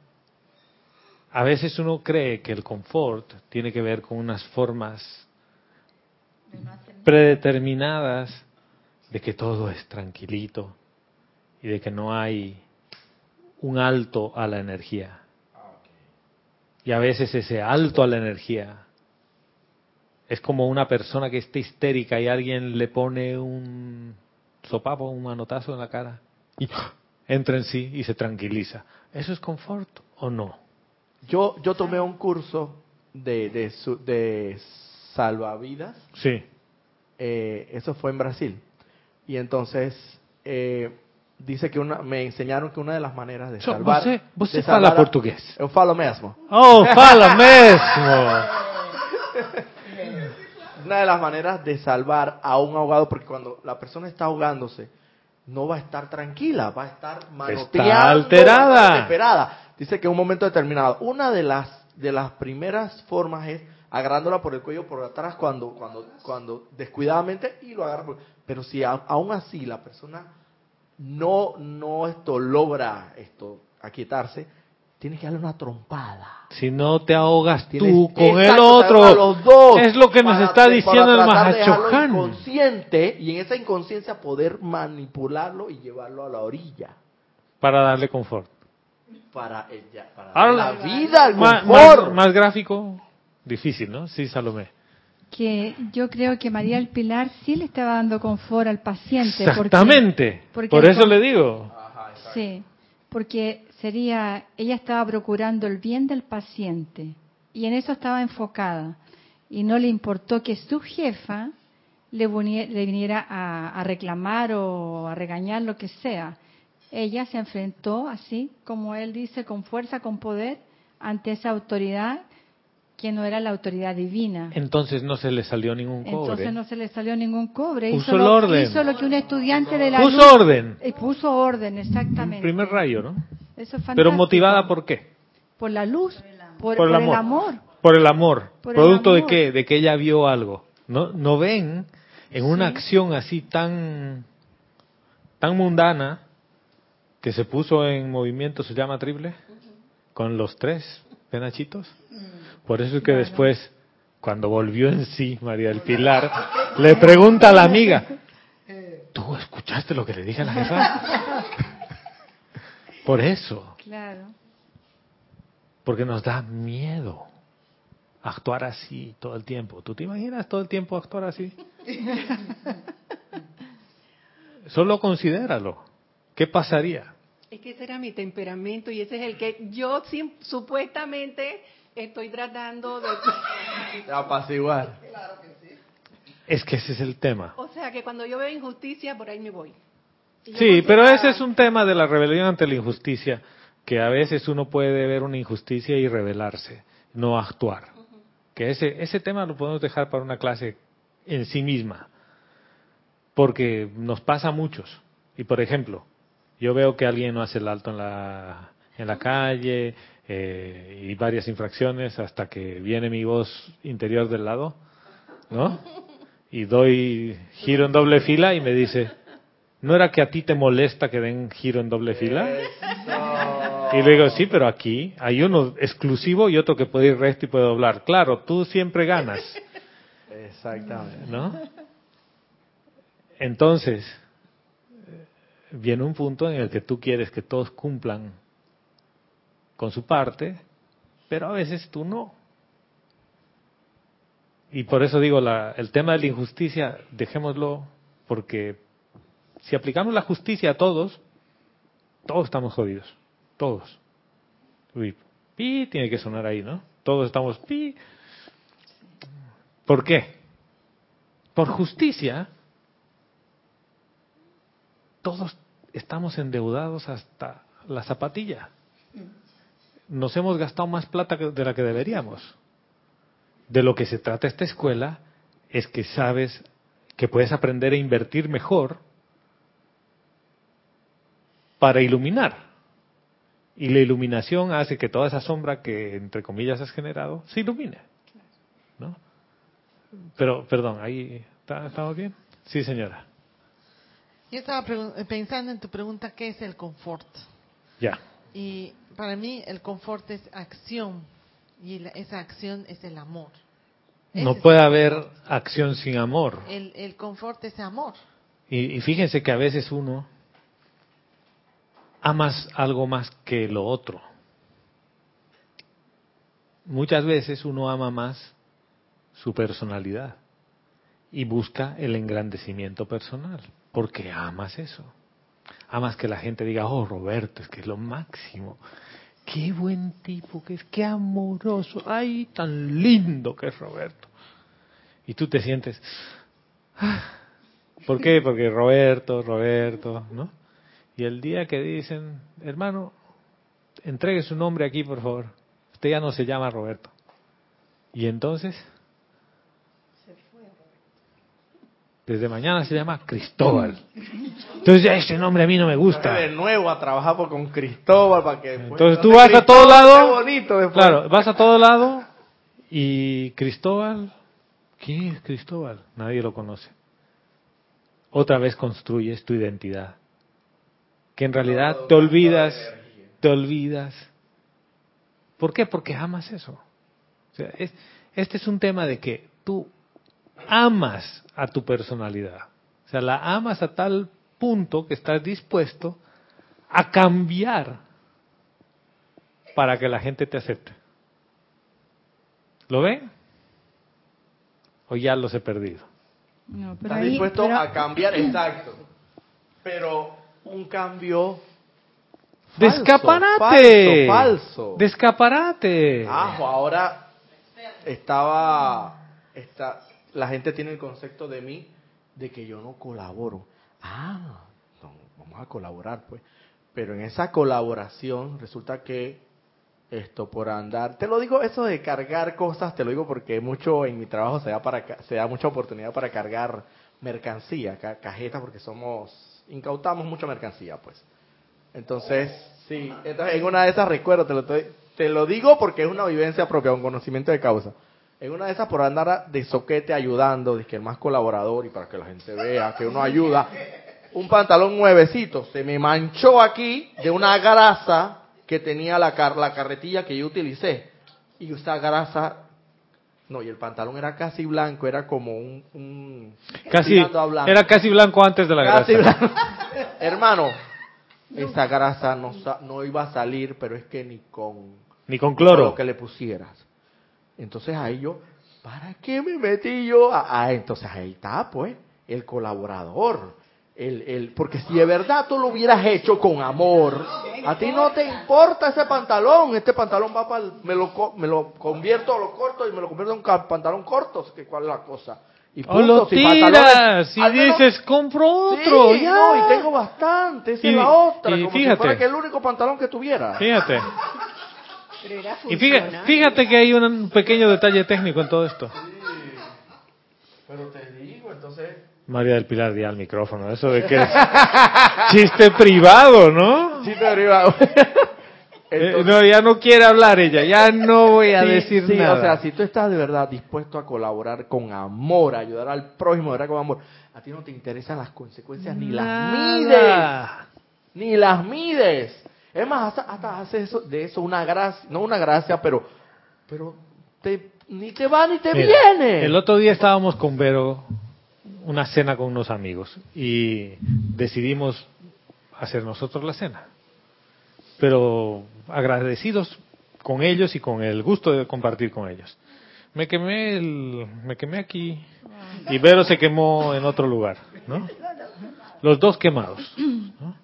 A veces uno cree que el confort tiene que ver con unas formas predeterminadas de que todo es tranquilito y de que no hay un alto a la energía. Y a veces ese alto a la energía es como una persona que está histérica y alguien le pone un sopapo, un manotazo en la cara y entra en sí y se tranquiliza. ¿Eso es confort o no? Yo, yo tomé un curso de, de, su- de salvavidas Sí. eh, eso fue en Brasil. Y entonces eh, dice que una, me enseñaron que una de las maneras de salvar, você- você de fala salvar a- portugués? Eu falo mesmo. Oh, fala mesmo! Una de las maneras de salvar a un ahogado, porque cuando la persona está ahogándose, no va a estar tranquila, va a estar manoteando, alterada. va a estar desesperada. Dice que en un momento determinado, una de las de las primeras formas es agarrándola por el cuello por atrás cuando cuando cuando descuidadamente y lo agarra por- pero si a- aún así la persona no no esto logra esto aquietarse, tienes que darle una trompada. Si no te ahogas Tienes- tú con el Exacto, otro. los dos Es lo que nos para- está para diciendo el Mahachohan. inconsciente y en esa inconsciencia poder manipularlo y llevarlo a la orilla Para darle confort. para ella, para Ahora, la vida, el Más, confort. más- más gráfico, difícil, ¿no? Sí, Salomé. Que yo creo que María del Pilar sí le estaba dando confort al paciente. porque- Exactamente. porque Por el eso con- le digo. Sí, porque sería, ella estaba procurando el bien del paciente y en eso estaba enfocada y no le importó que su jefa le viniera a, a reclamar o a regañar lo que sea. Ella se enfrentó así, como él dice, con fuerza, con poder, ante esa autoridad que no era la autoridad divina. Entonces no se le salió ningún cobre. Entonces no se le salió ningún cobre. Puso hizo, el lo, orden. hizo lo que un estudiante de la Puso luz- orden. eh, puso orden, exactamente. Primer rayo, ¿no? Eso es Pero fantástico. motivada por qué? Por la luz, por, Por el por amor. el amor. Por el amor. Por el ¿Producto de amor. qué? De que ella vio algo. ¿No, no ven en una Sí. acción así tan, tan mundana que se puso en movimiento su llama triple con los tres penachitos? Por eso es que después, cuando volvió en sí María del Pilar, le pregunta a la amiga, ¿tú escuchaste lo que le dije a la jefa? Por eso, Claro. porque nos da miedo actuar así todo el tiempo. ¿Tú te imaginas todo el tiempo actuar así? Solo considéralo. ¿Qué pasaría? Es que ese era mi temperamento y ese es el que yo supuestamente estoy tratando de... De apaciguar. Es que ese es el tema. O sea, que cuando yo veo injusticia, por ahí me voy. Sí, pero ese es un tema de la rebelión ante la injusticia, que a veces uno puede ver una injusticia y rebelarse, no actuar. Que ese, ese tema lo podemos dejar para una clase en sí misma, porque nos pasa a muchos. Y por ejemplo, yo veo que alguien no hace el alto en la, en la calle eh, y varias infracciones hasta que viene mi voz interior del lado, ¿no? Y doy giro en doble fila y me dice, ¿no era que a ti te molesta que den giro en doble fila? Y le digo, sí, pero aquí hay uno exclusivo y otro que puede ir recto y puede doblar. Claro, tú siempre ganas, Exactamente. ¿no? Entonces, eh, viene un punto en el que tú quieres que todos cumplan con su parte, pero a veces tú no. Y por eso digo, la, el tema de la injusticia, dejémoslo porque si aplicamos la justicia a todos, todos estamos jodidos. Todos. Uy, pi tiene que sonar ahí, ¿no? Todos estamos pi. ¿Por qué? Por justicia, todos estamos endeudados hasta la zapatilla. Nos hemos gastado más plata de la que deberíamos. De lo que se trata esta escuela es que sabes que puedes aprender a invertir mejor para iluminar. Y la iluminación hace que toda esa sombra que, entre comillas, has generado, se ilumine. ¿No? Pero, perdón, ahí estamos bien. Sí, señora. Yo estaba pensando en tu pregunta, ¿qué es el confort? Ya. Y para mí el confort es acción y esa acción es el amor. no puede haber acción sin amor. El, el confort es amor. Y, y, fíjense que a veces uno amas algo más que lo otro. Muchas veces uno ama más su personalidad y busca el engrandecimiento personal, porque amas eso. Amas que la gente diga, oh Roberto, es que es lo máximo. Qué buen tipo que es, qué amoroso, ay, tan lindo que es Roberto. Y tú te sientes, ah, ¿por qué? Porque Roberto, Roberto, ¿no? Y el día que dicen, hermano, entregue su nombre aquí, por favor. Usted ya no se llama Roberto. Y entonces, desde mañana se llama Cristóbal. Entonces ya ese nombre a mí no me gusta. De nuevo a trabajar con Cristóbal para que. Entonces tú vas a todo lado. Claro, vas a todo lado y Cristóbal, ¿quién es Cristóbal? Nadie lo conoce. Otra vez construyes tu identidad que en realidad te olvidas, te olvidas. ¿Por qué? Porque amas eso. O sea, este es un tema de que tú amas a tu personalidad. O sea, la amas a tal punto que estás dispuesto a cambiar para que la gente te acepte. ¿Lo ven? ¿O ya los he perdido? No, pero Estás dispuesto a cambiar, exacto. Pero un cambio Descaparate. Falso, Descaparate. Ah, ahora estaba, está, la gente tiene el concepto de mí de que yo no colaboro. Ah, vamos a colaborar pues. Pero en esa colaboración resulta que esto por andar, te lo digo eso de cargar cosas, te lo digo porque mucho en mi trabajo se da para se da mucha oportunidad para cargar mercancía, cajetas porque somos incautamos mucha mercancía, pues. Entonces, sí, entonces en una de esas recuerdo, te lo, te lo digo porque es una vivencia propia, un conocimiento de causa. En una de esas por andar de soquete ayudando, de que el más colaborador y para que la gente vea que uno ayuda, un pantalón nuevecito se me manchó aquí de una grasa que tenía la, la carretilla que yo utilicé. Y esa grasa no, y el pantalón era casi blanco, era como un... casi, era casi blanco antes de la grasa. Hermano, esa grasa no, no iba a salir, pero es que ni con... Ni con cloro. Lo que le pusieras. Entonces ahí yo, ¿para qué me metí yo? Ah, entonces ahí está, pues, el colaborador. El, el, porque si de verdad tú lo hubieras hecho con amor, a ti no te importa ese pantalón. Este pantalón va para me lo me lo convierto, lo corto y me lo convierto en un pantalón corto. Que cuál es la cosa. Y punto, o lo si tiras y dices compro otro, ya. No, y tengo bastante. Esa es la otra. Y como fíjate, si fuera que el único pantalón que tuviera. Fíjate. Y fíjate, fíjate que hay un pequeño detalle técnico en todo esto. Sí. Pero te digo, entonces María del Pilar di al micrófono, eso de que es chiste privado, ¿no? Chiste privado. Eh, no, ya no quiere hablar ella, ya no voy a decir sí, nada. O sea, si tú estás de verdad dispuesto a colaborar con amor, a ayudar al prójimo, ¿verdad? Con amor, a ti no te interesan las consecuencias ni las mides. Ni las mides. Es más, hasta, hasta haces eso, de eso una gracia, no una gracia, pero, pero te, ni te va ni te viene. El otro día estábamos con Vero una cena con unos amigos y decidimos hacer nosotros la cena. Pero agradecidos con ellos y con el gusto de compartir con ellos. Me quemé el, me quemé aquí y Vero se quemó en otro lugar, ¿no? los dos quemados. ¿no?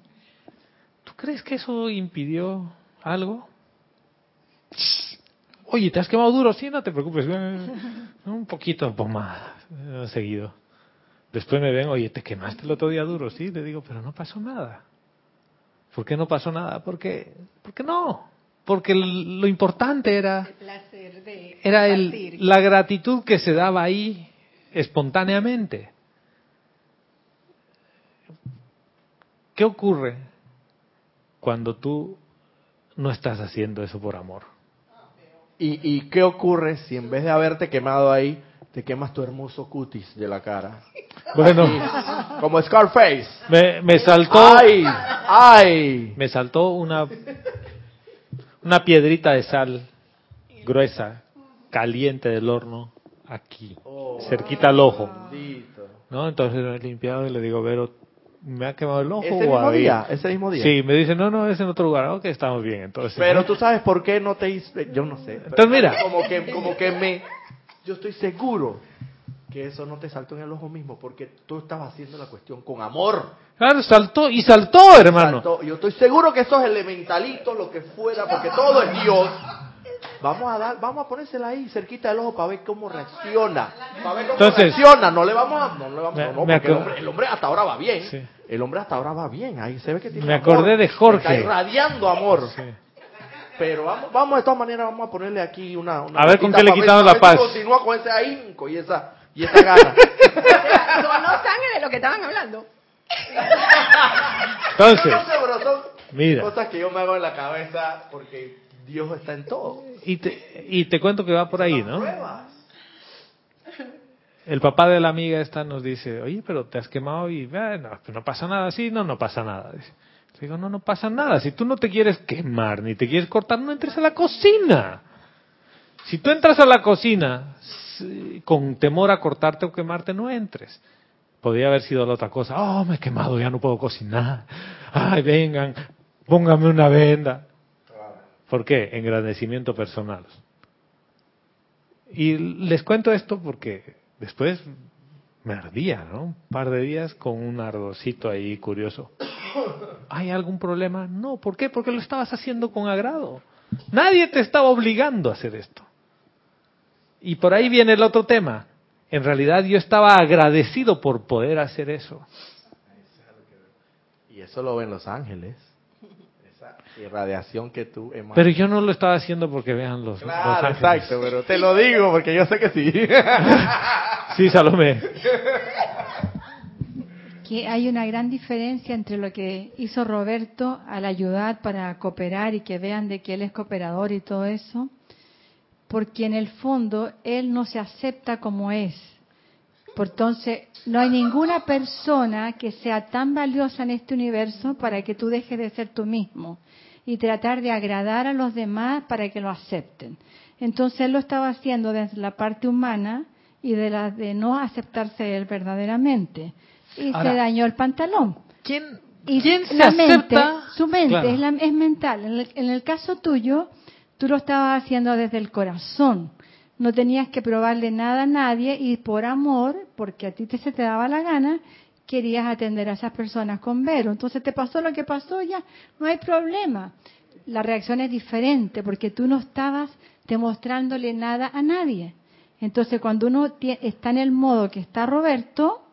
¿Tú crees que eso impidió algo? Oye, ¿te has quemado duro? Sí, no te preocupes. Un poquito pues, más eh, seguido. Después me ven, oye, ¿te quemaste el otro día duro? Sí, le digo, pero no pasó nada. ¿Por qué no pasó nada? Porque, porque no. Porque lo importante era El de era el, la gratitud que se daba ahí espontáneamente. ¿Qué ocurre cuando tú no estás haciendo eso por amor? ¿Y, ¿Y qué ocurre si en vez de haberte quemado ahí, te quemas tu hermoso cutis de la cara? Bueno, Como Scarface. me, me saltó, ¡Ay! ¡Ay! me saltó una, una piedrita de sal gruesa, caliente del horno, aquí, cerquita al ojo. Bendito. ¿no? Entonces lo he limpiado y le digo, Vero, ¿me ha quemado el ojo Ese mismo había-?" día, ese mismo día. Sí, me dice, no, no, es en otro lugar. Ok, estamos bien. Entonces, Pero ¿no? tú sabes por qué no te hice, yo no sé. Entonces, mira. Como que, como que me, yo estoy seguro que eso no te saltó en el ojo mismo, porque tú estabas haciendo la cuestión con amor. Claro, saltó y saltó, hermano. Saltó. Yo estoy seguro que esos elementalitos, lo que fuera, porque todo es Dios. Vamos a dar, vamos a ponérsela ahí cerquita del ojo para ver cómo reacciona. Para ver cómo Entonces- reacciona. No le vamos a, no le vamos, Me- no, porque el hombre, el hombre hasta ahora va bien. Sí. El hombre hasta ahora va bien. Ahí se ve que tiene Me amor. acordé de Jorge. Está irradiando amor. Sí. Pero vamos, vamos de todas maneras, vamos a ponerle aquí una. una A ver con qué le quitamos a la paz. Continúa con ese ahínco y esa, y esa gana. Ángeles de lo que estaban hablando. Entonces, No sé, pero son mira, cosas que yo me hago en la cabeza porque Dios está en todo. y te, y te cuento que va por ahí, ¿no? Pruebas. El papá de la amiga esta nos dice, oye, pero te has quemado y bueno, pues no pasa nada. Sí, no, no pasa nada. Le digo, no, no pasa nada. Si tú no te quieres quemar ni te quieres cortar, no entres a la cocina. Si tú entras a la cocina con temor a cortarte o quemarte, no entres. Podría haber sido la otra cosa. Oh, me he quemado, ya no puedo cocinar. Ay, vengan, póngame una venda. ¿Por qué? Engrandecimiento personal. Y les cuento esto porque después me ardía, ¿no? Un par de días con un ardorcito ahí curioso. ¿Hay algún problema? No, ¿por qué? Porque lo estabas haciendo con agrado. Nadie te estaba obligando a hacer esto. Y por ahí viene el otro tema. En realidad yo estaba agradecido por poder hacer eso. Y eso lo ven los ángeles. Irradiación que tú emanas. Pero yo no lo estaba haciendo porque vean los, Claro, exacto, pero te lo digo porque yo sé que sí. Sí, Salomé. que hay una gran diferencia entre lo que hizo Roberto al ayudar para cooperar y que vean de que él es cooperador y todo eso, porque en el fondo él no se acepta como es. Por entonces, no hay ninguna persona que sea tan valiosa en este universo para que tú dejes de ser tú mismo y tratar de agradar a los demás para que lo acepten. Entonces él lo estaba haciendo desde la parte humana y de la de no aceptarse él verdaderamente. Y Ahora, se dañó el pantalón. ¿Quién, Y quién se la mente, acepta? su mente Claro. es, la- es mental. En el, en el caso tuyo, tú lo estabas haciendo desde el corazón. No tenías que probarle nada a nadie y por amor, porque a ti te, se te daba la gana, querías atender a esas personas con Vero. Entonces te pasó lo que pasó, ya, no hay problema. La reacción es diferente porque tú no estabas demostrándole nada a nadie. Entonces cuando uno está en el modo que está Roberto,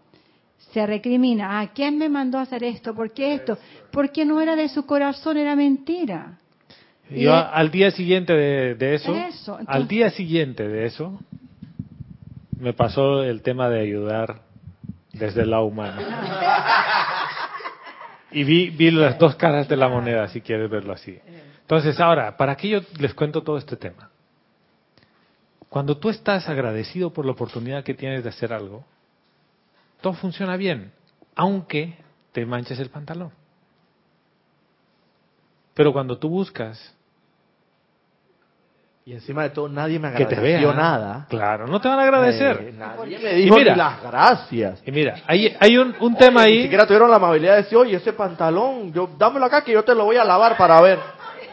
se recrimina, ¿a quién me mandó a hacer esto? ¿Por qué esto? Porque no era de su corazón, era mentira. Y Yo es- al día siguiente de, de eso, Eso, entonces- al día siguiente de eso, me pasó el tema de ayudar desde el lado humano. Y vi, vi las dos caras de la moneda, si quieres verlo así. Entonces, ahora, ¿para qué yo les cuento todo este tema? Cuando tú estás agradecido por la oportunidad que tienes de hacer algo, todo funciona bien, aunque te manches el pantalón. Pero cuando tú buscas y encima de todo, nadie me que te agradeció nada. Claro, no te van a agradecer. Eh, nadie me dijo Y mira, ni las gracias. Y mira, hay, hay un, un tema Oye, Ni ahí. siquiera tuvieron la amabilidad de decir, oye, ese pantalón, yo, dámelo acá que yo te lo voy a lavar para ver.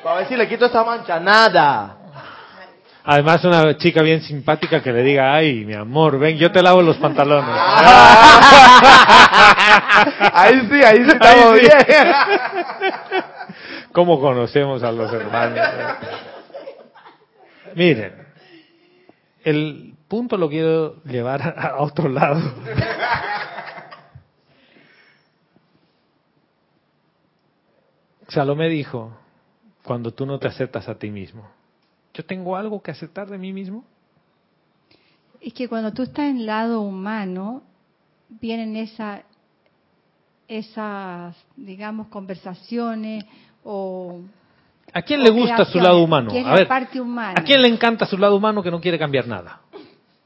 Para ver si le quito esa mancha. Nada. Además, una chica bien simpática que le diga, ay, mi amor, ven, yo te lavo los pantalones. ahí sí, ahí sí estamos Ahí sí. bien. ¿Cómo conocemos a los hermanos? Miren, el punto lo quiero llevar a otro lado. Salomé dijo, cuando tú no te aceptas a ti mismo, ¿yo tengo algo que aceptar de mí mismo? Es que cuando tú estás en el lado humano, vienen esa, esas, digamos, conversaciones o... ¿A quién le gusta su lado humano? A ver, parte humana. ¿a quién le encanta su lado humano que no quiere cambiar nada?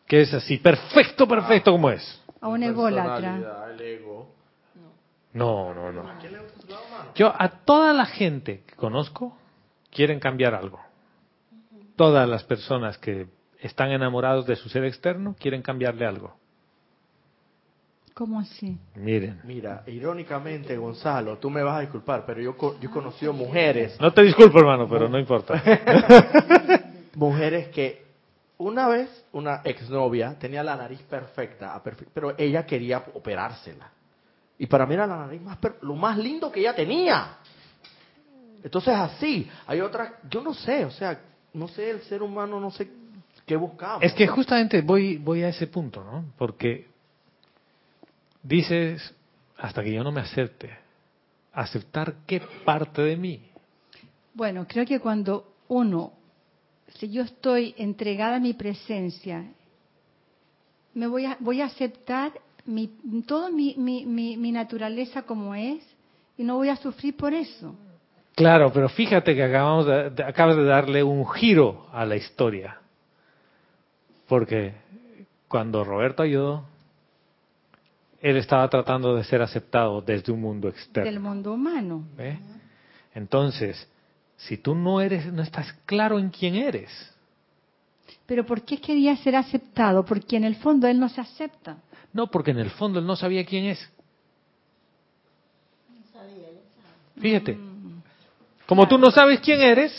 Que es así, perfecto, perfecto como es. A un ególatra. Personalidad, el ego. No, no, no. Yo a toda la gente que conozco quieren cambiar algo. Todas las personas que están enamorados de su ser externo quieren cambiarle algo. ¿Cómo así? Miren. Mira, irónicamente, Gonzalo, tú me vas a disculpar, pero yo, co- yo he conocido mujeres, No te disculpo, hermano, pero no importa. mujeres que una vez una exnovia tenía la nariz perfecta, pero ella quería operársela. Y para mí era la nariz más per- lo más lindo que ella tenía. Entonces así, hay otras, yo no sé, o sea, no sé el ser humano, no sé qué buscamos. Es que justamente voy, voy a ese punto, ¿no? Porque dices, hasta que yo no me acepte, aceptar qué parte de mí. Bueno, creo que cuando uno, si yo estoy entregada a mi presencia, me voy a, voy a aceptar mi, toda mi, mi, mi, mi naturaleza como es y no voy a sufrir por eso. Claro, pero fíjate que acabamos de, de- acabas de darle un giro a la historia. Porque cuando Roberto ayudó, él estaba tratando de ser aceptado desde un mundo externo. Del mundo humano. Entonces, si tú no eres, no estás claro en quién eres, Pero ¿por qué quería ser aceptado? Porque en el fondo él no se acepta. no, porque en el fondo él no sabía quién es. Fíjate, como tú no sabes quién eres,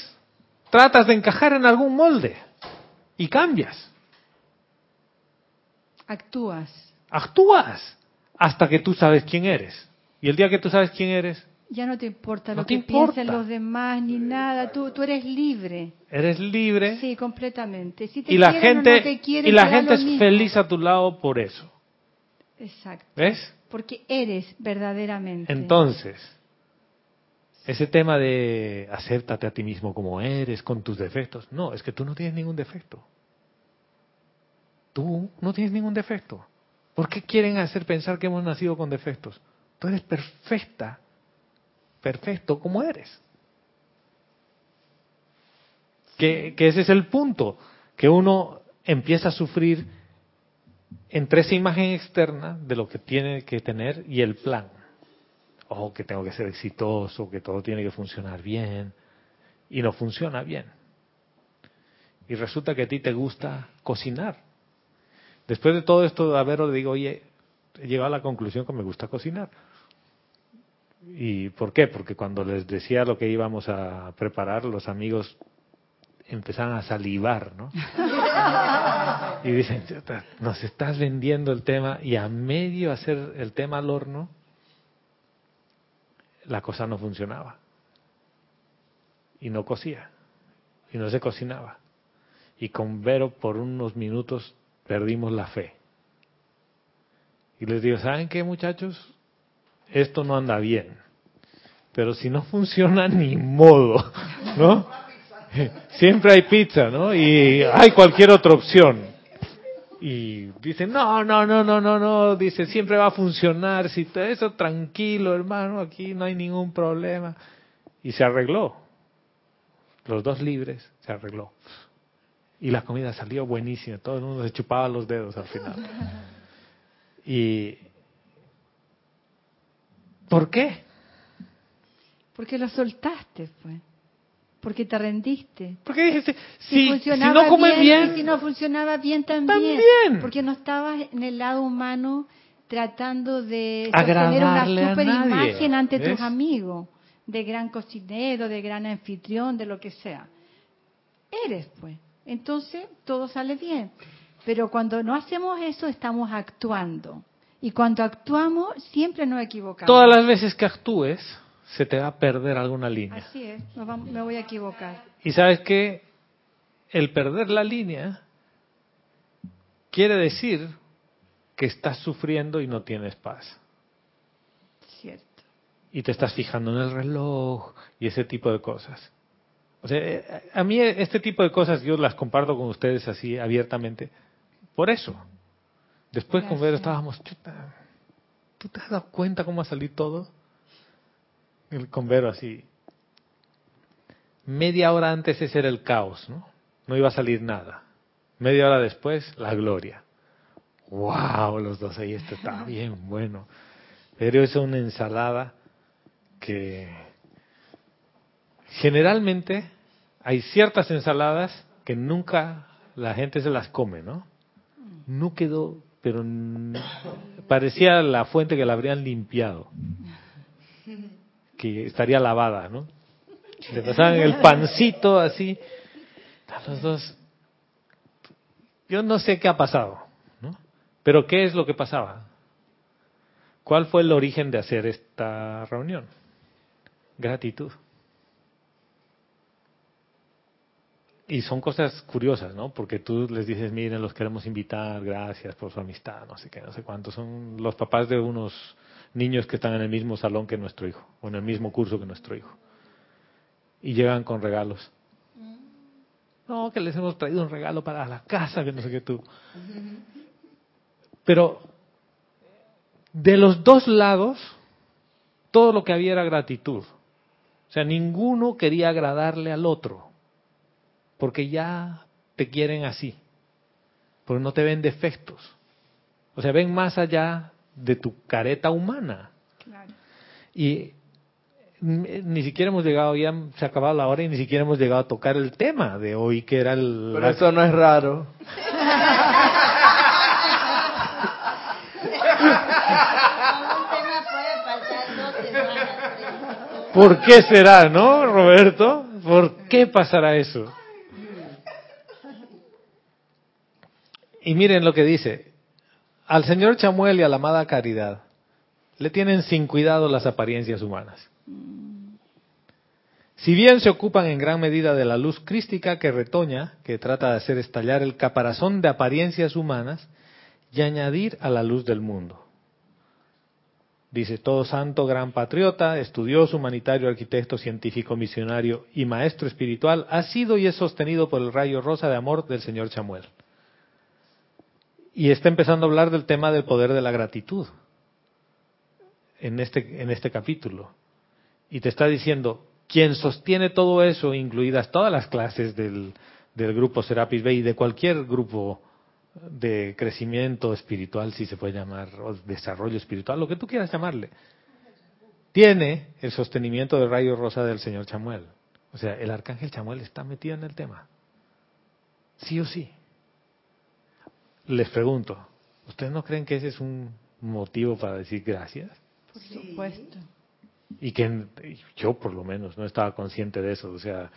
tratas de encajar en algún molde y cambias, Actúas. actúas hasta que tú sabes quién eres. Y el día que tú sabes quién eres, Ya no te importa No lo te que importa. piensen los demás ni nada. Tú, tú eres libre. eres libre Sí, completamente. Si te y la gente no te quieren, y la gente es mismo. feliz a tu lado por eso. Exacto. ¿Ves? Porque eres verdaderamente. Entonces, ese tema de acéptate a ti mismo como eres, con tus defectos. No, es que tú no tienes ningún defecto. Tú no tienes ningún defecto. ¿Por qué quieren hacer pensar que hemos nacido con defectos? Tú eres perfecta, perfecto como eres. Que, ese es el punto, que uno empieza a sufrir entre esa imagen externa de lo que tiene que tener y el plan. O que tengo que ser exitoso, que todo tiene que funcionar bien, y no funciona bien. Y resulta que a ti te gusta cocinar. Después de todo esto de haberlo, digo, oye, he llegado a la conclusión que me gusta cocinar. ¿Y por qué? Porque cuando les decía lo que íbamos a preparar, los amigos empezaban a salivar, ¿no? y dicen, "Chuta, nos estás vendiendo el tema y a medio hacer el tema al horno, la cosa no funcionaba. Y no cocía. Y no se cocinaba. Y con Vero por unos minutos perdimos la fe. Y les digo, ¿saben qué muchachos? Esto no anda bien. Pero si no funciona, ni modo, ¿no? Siempre hay pizza, ¿no? Y hay cualquier otra opción. Y dicen, no, no, no, no, no, no, dice, siempre va a funcionar, si todo eso tranquilo, hermano, aquí no hay ningún problema. Y se arregló. Los dos libres, se arregló. Y la comida salió buenísima, todo el mundo se chupaba los dedos al final. Y ¿por qué? Porque lo soltaste, pues. Porque te rendiste. Porque dijiste, Si, si, si funcionaba no comes bien, y si no funcionaba bien también. También. Porque no estabas en el lado humano tratando de sostener una super imagen ante ¿ves? tus amigos, de gran cocinero, de gran anfitrión, de lo que sea. Eres, pues. Entonces todo sale bien. Pero cuando no hacemos eso, estamos actuando. Y cuando actuamos, siempre nos equivocamos. Todas las veces que actúes, se te va a perder alguna línea. Así es, me voy a equivocar. Y sabes que el perder la línea quiere decir que estás sufriendo y no tienes paz. Cierto. Y te estás fijando en el reloj y ese tipo de cosas. O sea, eh, a mí este tipo de cosas yo las comparto con ustedes así abiertamente. Por eso. Después con Vero Gracias. estábamos, chuta, ¿tú te has dado cuenta cómo va a salir todo? El con Vero así. Media hora antes ese era el caos, ¿no? No iba a salir nada. Media hora después, la gloria. ¡Wow! Los dos ahí, esto está bien bueno. Pero es una ensalada que generalmente hay ciertas ensaladas que nunca la gente se las come, ¿no? No quedó, pero parecía la fuente que la habrían limpiado, que estaría lavada, ¿no? Le pasaban el pancito así, los dos. Yo no sé qué ha pasado, ¿no? Pero ¿qué es lo que pasaba? ¿Cuál fue el origen de hacer esta reunión? Gratitud. Y son cosas curiosas, ¿no? Porque tú les dices, miren, los queremos invitar, gracias por su amistad, no sé qué, no sé cuánto. Son los papás de unos niños que están en el mismo salón que nuestro hijo, o en el mismo curso que nuestro hijo. Y llegan con regalos. No, que les hemos traído un regalo para la casa, que no sé qué tú. Pero de los dos lados, todo lo que había era gratitud. O sea, ninguno quería agradarle al otro, porque ya te quieren así, porque no te ven defectos. O sea, ven más allá de tu careta humana. Claro. Y ni siquiera hemos llegado, ya se ha acabado la hora y ni siquiera hemos llegado a tocar el tema de hoy, que era el... Pero eso no es raro. Un tema puede pasar dos semanas. tres. ¿Por qué será, no, Roberto? ¿Por qué pasará eso? Y miren lo que dice. Al señor Chamuel y a la amada Caridad le tienen sin cuidado las apariencias humanas. Si bien se ocupan en gran medida de la luz crística que retoña, que trata de hacer estallar el caparazón de apariencias humanas y añadir a la luz del mundo. Dice, todo santo, gran patriota, estudioso, humanitario, arquitecto, científico, misionario y maestro espiritual, ha sido y es sostenido por el rayo rosa de amor del señor Chamuel. Y está empezando a hablar del tema del poder de la gratitud en este, en este capítulo. Y te está diciendo, quien sostiene todo eso, incluidas todas las clases del, del grupo Serapis Bay y de cualquier grupo de crecimiento espiritual, si se puede llamar, o desarrollo espiritual, lo que tú quieras llamarle, tiene el sostenimiento del rayo rosa del señor Chamuel. O sea, el arcángel Chamuel está metido en el tema. Sí o sí. Les pregunto, ¿ustedes no creen que ese es un motivo para decir gracias? Por supuesto. y que yo por lo menos no estaba consciente de eso. O sea,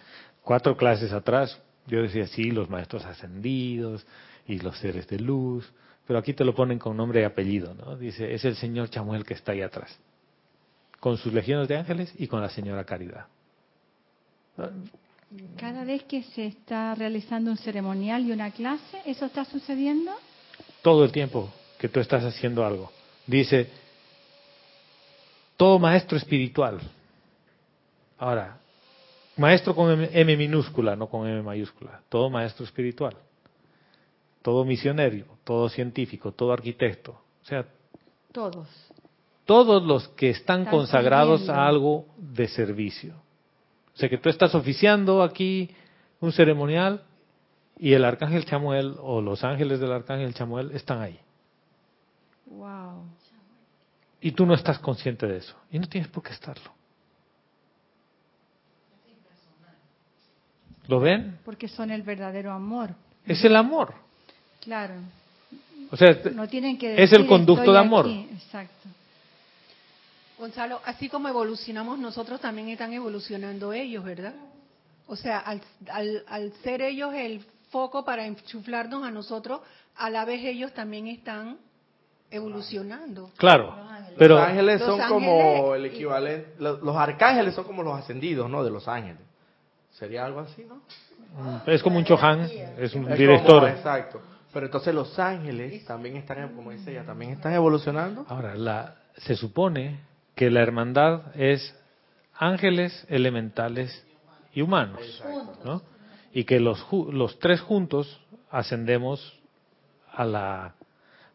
cuatro clases atrás yo decía, sí, los maestros ascendidos y los seres de luz, pero aquí te lo ponen con nombre y apellido, ¿no? Dice, es el señor Chamuel que está ahí atrás, con sus legiones de ángeles y con la señora Caridad. Cada vez que se está realizando un ceremonial y una clase, ¿eso está sucediendo? Todo el tiempo que tú estás haciendo algo. Dice, todo maestro espiritual. Ahora, maestro con M, M minúscula, no con M mayúscula. Todo maestro espiritual. Todo misionero, todo científico, todo arquitecto. O sea, Todos. todos los que están Están consagrados sirviendo. a algo de servicio. O sea, que tú estás oficiando aquí un ceremonial y el arcángel Chamuel o los ángeles del arcángel Chamuel están ahí. Wow. Y tú no estás consciente de eso. Y no tienes por qué estarlo. ¿Lo ven? Porque son el verdadero amor. Es el amor. Claro. O sea, No tienen que es el conducto "Estoy de amor. aquí". Exacto. Gonzalo, así como evolucionamos nosotros, también están evolucionando ellos, ¿verdad? O sea, al, al, al ser ellos el foco para enchuflarnos a nosotros, a la vez ellos también están evolucionando. Claro, pero los ángeles Los son ángeles como el y- equivalente, los, los arcángeles son como los ascendidos, ¿no? De los ángeles. Sería algo así, ¿no? es como un chohan, es un Es director. como- exacto. Pero entonces los ángeles también están, como dice ella, también están evolucionando. Ahora, la, se supone que la hermandad es ángeles, elementales y humanos, ¿no? Y que los, ju- los tres juntos ascendemos a la,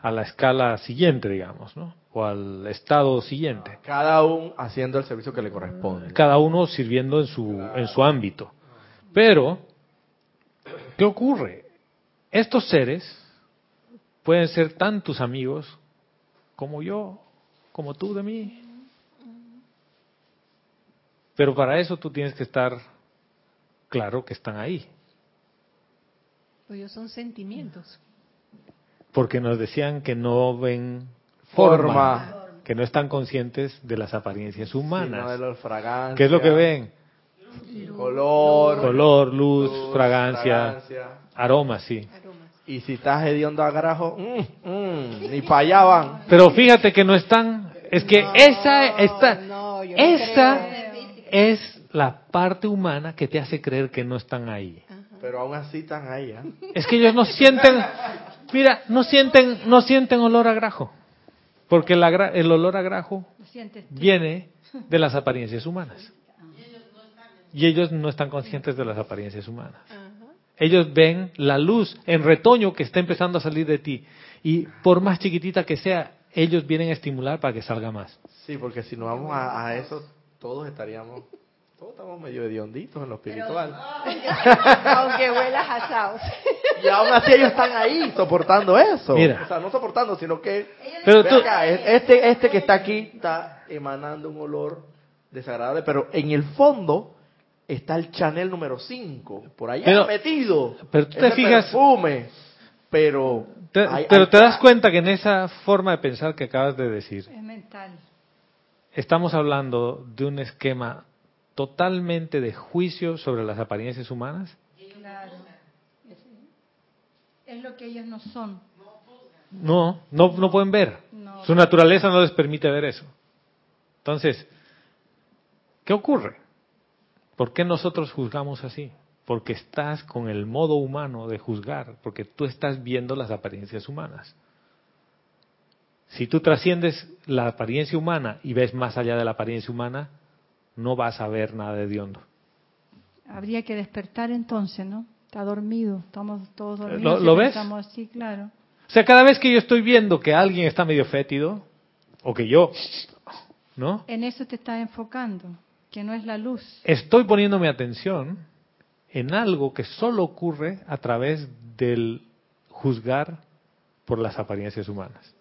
a la escala siguiente, digamos, ¿no? O al estado siguiente. Cada uno haciendo el servicio que le corresponde. Cada uno sirviendo en su, en su ámbito. Pero, ¿qué ocurre? Estos seres pueden ser tan tus amigos como yo, como tú de mí. Pero para eso tú tienes que estar claro que están ahí. Pues ellos son sentimientos. Porque nos decían que no ven forma, Forma. que no están conscientes de las apariencias humanas. los fragancias. ¿Qué es lo que ven? Color. Color, luz, luz, fragancia, fragancia. aroma, sí. Aromas. Y si estás hediondo a garajo, mm, mm, ni para allá van. Pero fíjate que no están, es que esa, esta, no, yo no esa. Es la parte humana que te hace creer que no están ahí. Pero aún así están ahí, ¿ah? Es que ellos no sienten, mira, no sienten, no sienten olor a grajo, porque el, olor a grajo viene de las apariencias humanas. Y ellos no están conscientes de las apariencias humanas. Ellos ven la luz en retoño que está empezando a salir de ti. Y por más chiquitita que sea, ellos vienen a estimular para que salga más. Sí, porque si nos vamos a, a eso, todos estaríamos, todos estamos medio hedionditos en lo espiritual. Aunque huelas asados. Y aún así ellos están ahí soportando eso. Mira. O sea, no soportando, sino que... Pero tú, acá, este, este que está aquí está emanando un olor desagradable, pero en el fondo está el Chanel número 5, por allá Pero- metido. pero tú te Ese fijas- perfume, pero... te- hay- pero hay- te das cuenta que en esa forma de pensar que acabas de decir, Es mental. Estamos hablando de un esquema totalmente de juicio sobre las apariencias humanas. Claro. Es lo que ellos no son. No, no, no pueden ver. No. Su naturaleza no les permite ver eso. Entonces, ¿qué ocurre? ¿Por qué nosotros juzgamos así? Porque estás con el modo humano de juzgar, porque tú estás viendo las apariencias humanas. Si tú trasciendes la apariencia humana y ves más allá de la apariencia humana, no vas a ver nada de hondo. Habría que despertar entonces, ¿no? Está dormido, estamos todos dormidos. ¿Lo- ves? pensamos, sí, claro. O sea, cada vez que yo estoy viendo que alguien está medio fétido, o que yo, ¿no? En eso te estás enfocando, que no es la luz. estoy poniendo mi atención en algo que solo ocurre a través del juzgar por las apariencias humanas.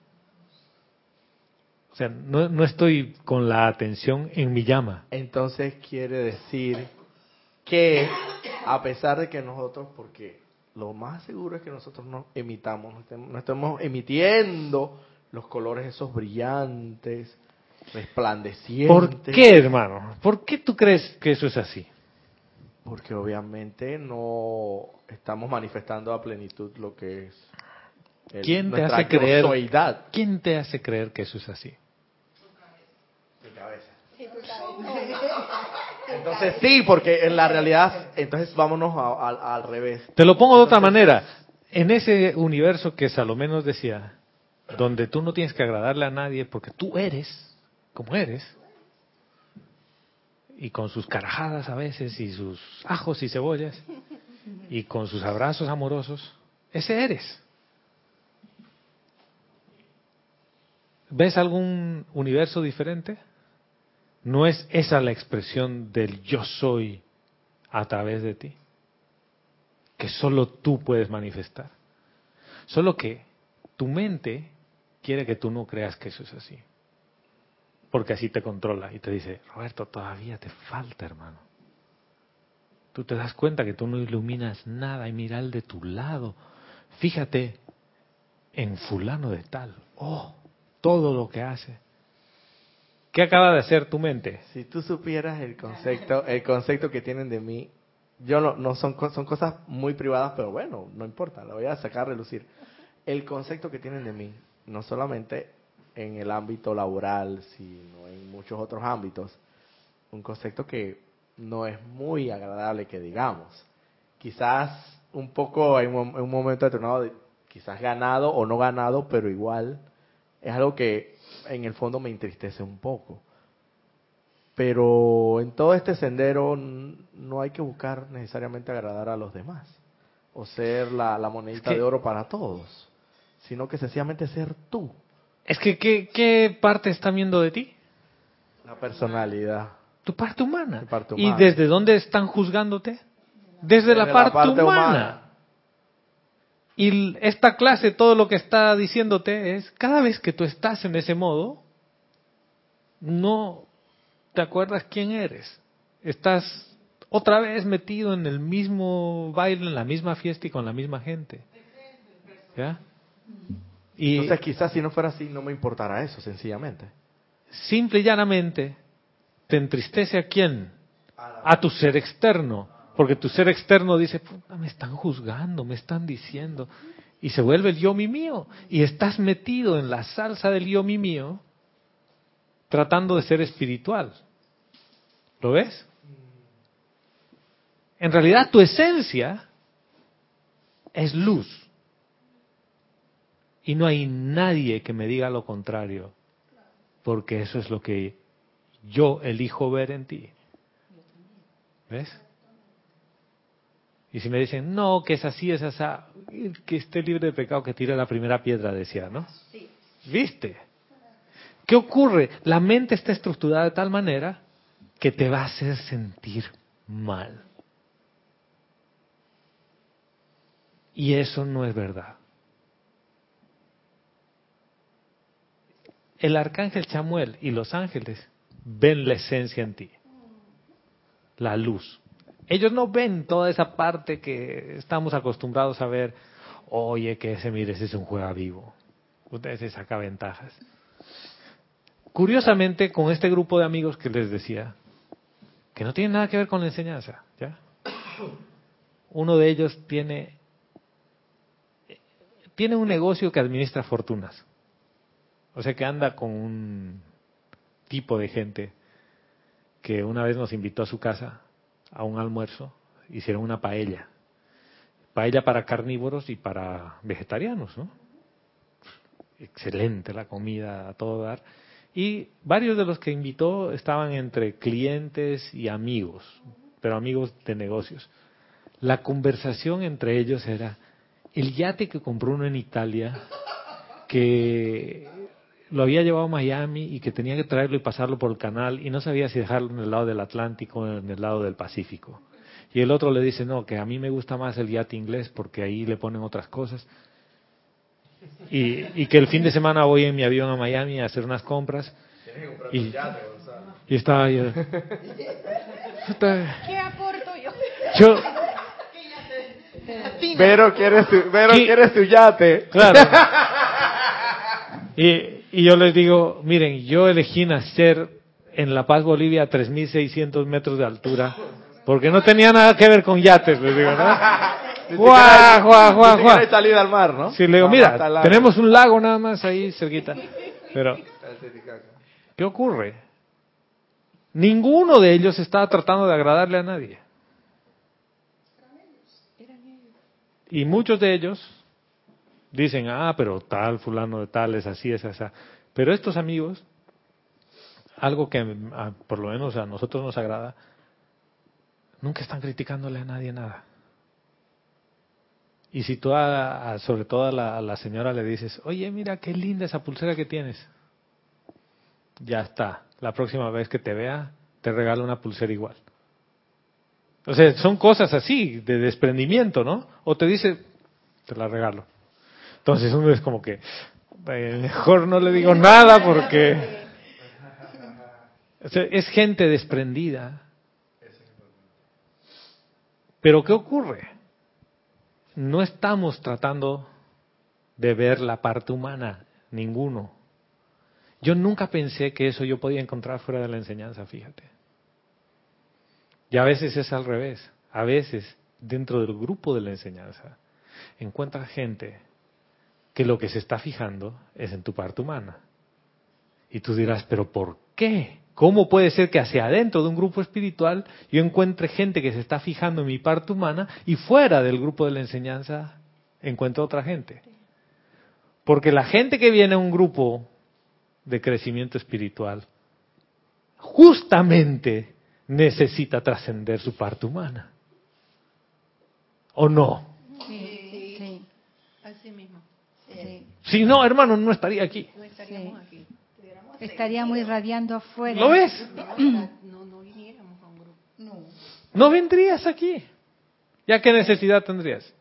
O sea, no, no estoy con la atención en mi llama. Entonces quiere decir que a pesar de que nosotros, porque lo más seguro es que nosotros no emitamos, no estemos emitiendo los colores esos brillantes, resplandecientes. ¿Por qué, hermano? ¿Por qué tú crees que eso es así? Porque obviamente no estamos manifestando a plenitud lo que es el- ¿Quién te nuestra hace creer? yosoidad. ¿Quién te hace creer que eso es así? Entonces sí, porque en la realidad, entonces vámonos a- a- al revés. Te lo pongo de otra manera. En ese universo que Salomé nos decía, donde tú no tienes que agradarle a nadie porque tú eres como eres, y con sus carajadas a veces, y sus ajos y cebollas, y con sus abrazos amorosos, ese eres. ¿Ves algún universo diferente? ¿No es esa la expresión del yo soy a través de ti? Que solo tú puedes manifestar. Solo que tu mente quiere que tú no creas que eso es así. Porque así te controla y te dice, Roberto, todavía te falta, hermano. Tú te das cuenta que tú no iluminas nada y mira al de tu lado. Fíjate en fulano de tal. Oh, todo lo que hace. ¿Qué acaba de hacer tu mente? Si tú supieras el concepto, el concepto que tienen de mí, yo no, no son, son cosas muy privadas, pero bueno, no importa, lo voy a sacar a relucir. El concepto que tienen de mí no solamente en el ámbito laboral, sino en muchos otros ámbitos, un concepto que no es muy agradable que digamos. Quizás un poco en un, en un momento determinado, quizás ganado o no ganado, pero igual es algo que en el fondo me entristece un poco. Pero en todo este sendero no hay que buscar necesariamente agradar a los demás o ser la, la monedita Es que- de oro para todos, sino que sencillamente ser tú, Es que, ¿qué, qué parte están viendo de ti? la personalidad. Tu parte humana. Tu parte ¿Y desde dónde están juzgándote? Desde, la, parte humana. Y esta clase, todo lo que está diciéndote es, cada vez que tú estás en ese modo, no te acuerdas quién eres. Estás otra vez metido en el mismo baile, en la misma fiesta y con la misma gente. ¿Ya? Y Entonces quizás si no fuera así no me importara eso, sencillamente. simple y llanamente, te entristece a quién? A tu ser externo. Porque tu ser externo dice, puta, me están juzgando, me están diciendo. Y se vuelve el yo mi mío. Y estás metido en la salsa del yo mi mío, tratando de ser espiritual. ¿Lo ves? En realidad tu esencia es luz. Y no hay nadie que me diga lo contrario, porque eso es lo que yo elijo ver en ti. ¿Ves? Y si me dicen, no, que es así, es así, que esté libre de pecado, que tire la primera piedra, decía, ¿no? ¿Viste? ¿Qué ocurre? La mente está estructurada de tal manera que te va a hacer sentir mal. Y eso no es verdad. El arcángel Chamuel y los ángeles ven la esencia en ti, la luz. Ellos no ven toda esa parte que estamos acostumbrados a ver. Oye, que ese, mire, ese es un juega vivo. Usted se saca ventajas. Curiosamente, con este grupo de amigos que les decía, que no tiene nada que ver con la enseñanza, ¿ya? Uno de ellos tiene tiene un negocio que administra fortunas. O sea que anda con un tipo de gente que una vez nos invitó a su casa a un almuerzo, hicieron una paella. Paella para carnívoros y para vegetarianos, ¿no? Excelente la comida a todo dar. Y varios de los que invitó estaban entre clientes y amigos, pero amigos de negocios. La conversación entre ellos era el yate que compró uno en Italia, que lo había llevado a Miami y que tenía que traerlo y pasarlo por el canal y no sabía si dejarlo en el lado del Atlántico o en el lado del Pacífico. Y el otro le dice, no, que a mí me gusta más el yate inglés porque ahí le ponen otras cosas. Y, y que el fin de semana voy en mi avión a Miami a hacer unas compras. Y, y estaba yo. Puta, ¿Qué aporto yo? Yo, Vero quiere su, Vero quiere su yate. Claro. Y, y yo les digo, miren, yo elegí nacer en La Paz, Bolivia, a 3.600 metros de altura, porque no tenía nada que ver con yates, les digo, ¿no? Guau, guau, guau, guau. salida al mar, ¿no? Sí, le digo, mira, tenemos un lago nada más ahí cerquita. Pero, ¿qué ocurre? Ninguno de ellos estaba tratando de agradarle a nadie. Y muchos de ellos dicen, ah, pero tal, fulano de tal, es así, es así. Pero estos amigos, algo que a- por lo menos a nosotros nos agrada, nunca están criticándole a nadie nada. Y si tú, a- a- sobre todo a la, a la señora le dices, oye, mira qué linda esa pulsera que tienes, ya está. La próxima vez que te vea, te regalo una pulsera igual. O sea, son cosas así, de desprendimiento, ¿no? O te dice, te la regalo. Entonces uno es como que, mejor no le digo nada porque... O sea, es gente desprendida. Pero ¿qué ocurre? No estamos tratando de ver la parte humana, ninguno. Yo nunca pensé que eso yo podía encontrar fuera de la enseñanza, fíjate. Y a veces es al revés. A veces, dentro del grupo de la enseñanza, encuentras gente que lo que se está fijando es en tu parte humana. Y tú dirás, pero ¿por qué? ¿Cómo puede ser que hacia adentro de un grupo espiritual yo encuentre gente que se está fijando en mi parte humana y fuera del grupo de la enseñanza encuentro otra gente? Porque la gente que viene a un grupo de crecimiento espiritual justamente necesita trascender su parte humana. ¿O no? Sí. Si no, hermano, no estaría aquí. No estaríamos Sí. aquí. Estaríamos irradiando afuera. ¿Lo ves? No, no viniéramos a un grupo. No. No vendrías aquí. ¿Ya qué necesidad tendrías?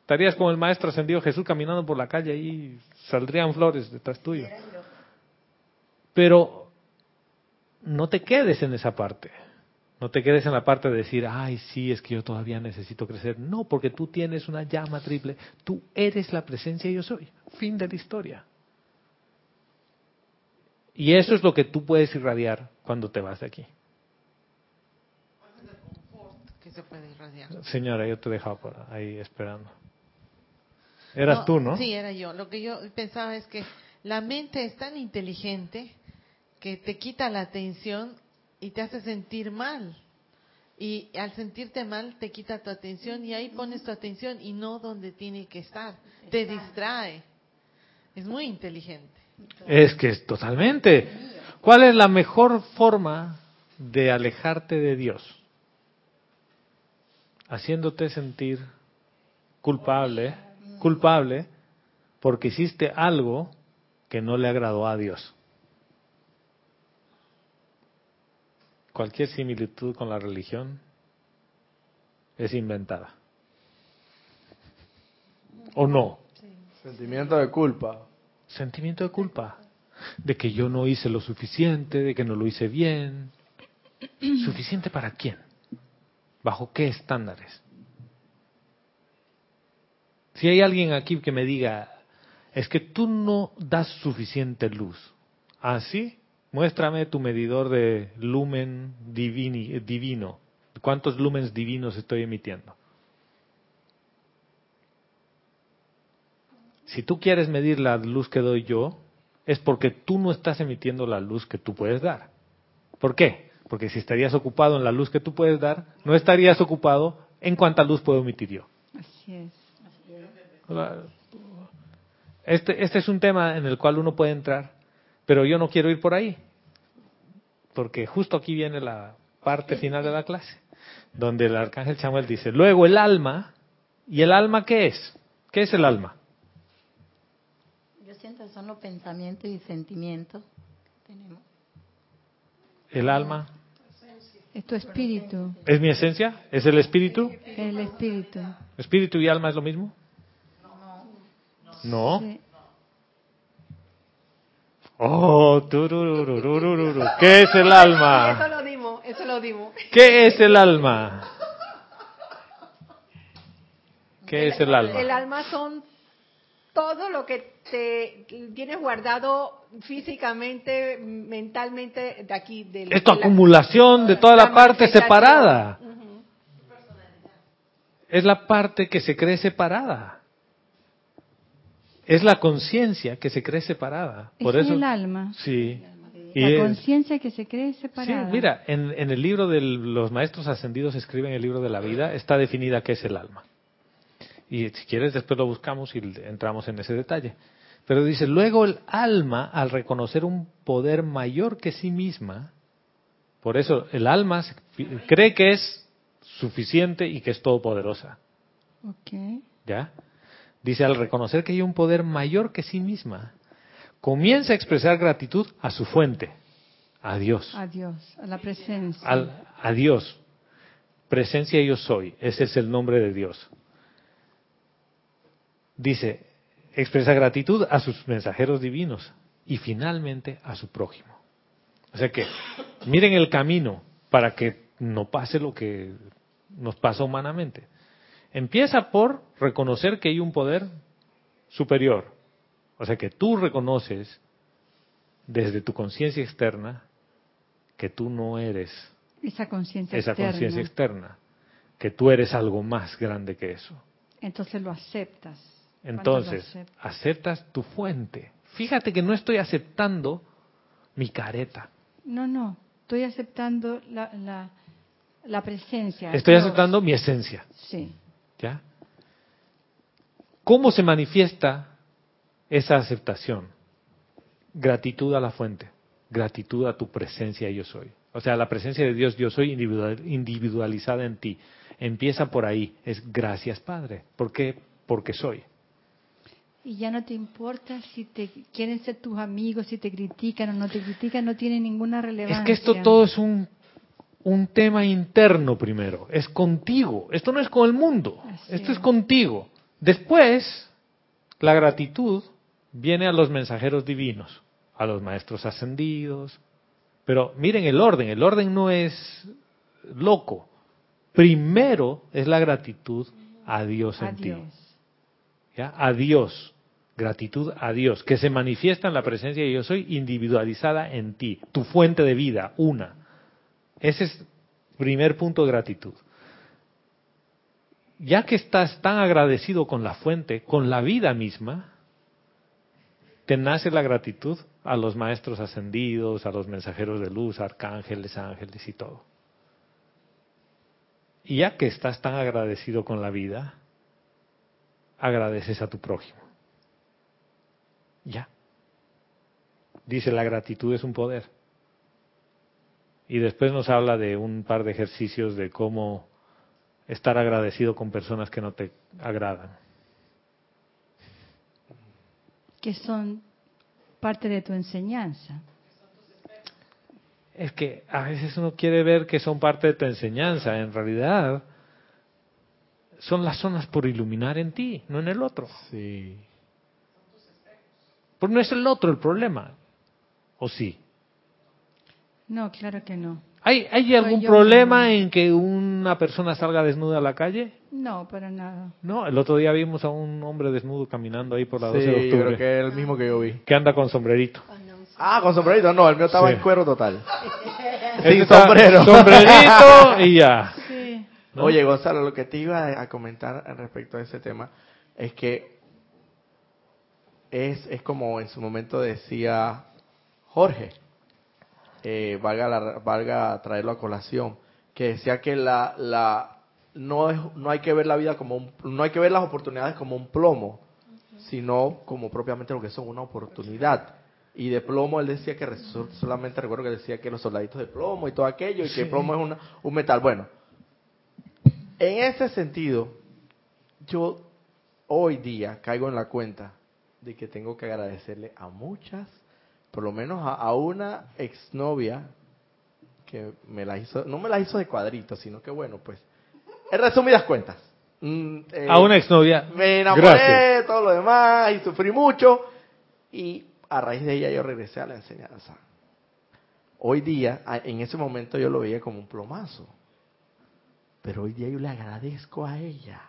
Estarías como el maestro ascendido Jesús caminando por la calle y saldrían flores detrás tuyo. Pero no te quedes en esa parte. No te quedes en la parte de decir, ay, sí, es que yo todavía necesito crecer. No, porque tú tienes una llama triple. Tú eres la presencia yo soy. Fin de la historia. Y eso es lo que tú puedes irradiar cuando te vas de aquí. Que se puede irradiar. Señora, yo te he dejado por ahí esperando. Eras No, tú, ¿no? Sí, era yo. Lo que yo pensaba es que la mente es tan inteligente que te quita la atención y te hace sentir mal. Y al sentirte mal te quita tu atención y ahí pones tu atención y no donde tiene que estar. Te distrae. Es muy inteligente. Es que es totalmente. ¿Cuál es la mejor forma de alejarte de Dios? Haciéndote sentir culpable, culpable, porque hiciste algo que no le agradó a Dios. Cualquier similitud con la religión es inventada. ¿O no? Sentimiento de culpa. Sentimiento de culpa. De que yo no hice lo suficiente, de que no lo hice bien. ¿Suficiente para quién? ¿Bajo qué estándares? Si hay alguien aquí que me diga, es que tú no das suficiente luz. ¿Así? Muéstrame tu medidor de lumen divini- divino. ¿Cuántos lumens divinos estoy emitiendo? Si tú quieres medir la luz que doy yo, es porque tú no estás emitiendo la luz que tú puedes dar. ¿Por qué? Porque si estarías ocupado en la luz que tú puedes dar, no estarías ocupado en cuánta luz puedo emitir yo. Así es. Este, este es un tema en el cual uno puede entrar, pero yo no quiero ir por ahí, porque justo aquí viene la parte final de la clase, donde el arcángel Chamuel dice, luego el alma, ¿y el alma qué es? ¿Qué es el alma? Yo siento que son los pensamientos y sentimientos que tenemos. El alma Es tu espíritu. es mi esencia, es el espíritu. El espíritu. ¿Espíritu y alma es lo mismo? No. Sí. Oh, tururururururu. ¿qué es el Eso alma? lo dimos, eso lo dimos. ¿Qué es el alma? ¿Qué es el El alma? alma son todo lo que te tienes guardado físicamente, mentalmente de aquí. De Es tu la- acumulación de toda la parte manifestación. separada. Ujú. Es la parte que se cree separada. Es la conciencia que se cree separada. Por es eso, el alma. sí. Y La conciencia que se cree Sí, separada. mira, en, en el libro de los maestros ascendidos escriben el libro de la vida, está definida qué es el alma. Y si quieres después lo buscamos y entramos en ese detalle. Pero dice, luego el alma, al reconocer un poder mayor que sí misma, por eso el alma cree que es suficiente y que es todopoderosa. Ok. ¿Ya? Dice, al reconocer que hay un poder mayor que sí misma, comienza a expresar gratitud a su fuente, a Dios A Dios, a la presencia. al, a Dios. Presencia yo soy, ese es el nombre de Dios. Dice, expresa gratitud a sus mensajeros divinos y finalmente a su prójimo. O sea que, miren el camino para que no pase lo que nos pasa humanamente. Empieza por reconocer que hay un poder superior. O sea que tú reconoces desde tu conciencia externa que tú no eres Esa conciencia esa externa. conciencia externa, que tú eres algo más grande que eso. Entonces lo aceptas. Entonces, aceptas tu fuente. Fíjate que no estoy aceptando mi careta. No, no, estoy aceptando la, la, la presencia. Estoy Dios. aceptando mi esencia. Sí. ¿Ya? ¿Cómo se manifiesta esa aceptación? Gratitud a la fuente, gratitud a tu presencia yo soy. O sea, la presencia de Dios yo soy individual- individualizada en ti. Empieza por ahí, es gracias Padre. ¿Por qué? Porque soy. Y ya no te importa si te quieren ser tus amigos, si te critican o no te critican, no tiene ninguna relevancia. Es que esto todo es un, un tema interno primero, es contigo. Esto no es con el mundo, Así esto es contigo. Después, la gratitud viene a los mensajeros divinos, a los maestros ascendidos. Pero miren el orden, el orden no es loco. Primero es la gratitud a Dios en ti. A Dios. Gratitud a Dios, que se manifiesta en la presencia de yo soy individualizada en ti, tu fuente de vida, una. Ese es primer punto de gratitud. Ya que estás tan agradecido con la fuente, con la vida misma, te nace la gratitud a los maestros ascendidos, a los mensajeros de luz, arcángeles, ángeles y todo. Y ya que estás tan agradecido con la vida, agradeces a tu prójimo. Ya. Dice, la gratitud es un poder. Y después nos habla de un par de ejercicios de cómo estar agradecido con personas que no te agradan. Que son parte de tu enseñanza. Es que a veces uno quiere ver que son parte de tu enseñanza. En realidad, son las zonas por iluminar en ti, no en el otro. Sí. Porque no es el otro el problema. ¿O sí? No, claro que no. ¿Hay, hay algún problema en que una persona salga desnuda a la calle? No, para nada. No, el otro día vimos a un hombre desnudo caminando ahí por la 12 de Sí, yo octubre. creo que es el mismo que yo vi. que anda con sombrerito. Ah, con sombrerito. No, el mío estaba Sí. en cuero total. Este Sin está- sombrero. Sombrerito y ya. Sí. ¿no? Oye, Gonzalo, lo que te iba a comentar respecto a ese tema es que es, es como en su momento decía Jorge, eh, valga, la- valga traerlo a colación, que decía que la, la no, es, no hay que ver la vida como un, no hay que ver las oportunidades como un plomo, sino como propiamente lo que son una oportunidad. Y de plomo él decía que solamente recuerdo que decía que los soldaditos de plomo y todo aquello, y que Sí. plomo es una, un metal. Bueno, en ese sentido, yo hoy día caigo en la cuenta de que tengo que agradecerle a muchas, por lo menos a, a una exnovia que me la hizo, no me la hizo de cuadritos, sino que bueno, pues, en resumidas cuentas. mm, eh, A una exnovia. me enamoré, Gracias. todo lo demás, y sufrí mucho, y a raíz de ella yo regresé a la enseñanza. Hoy día, en ese momento yo lo veía como un plomazo, pero hoy día yo le agradezco a ella.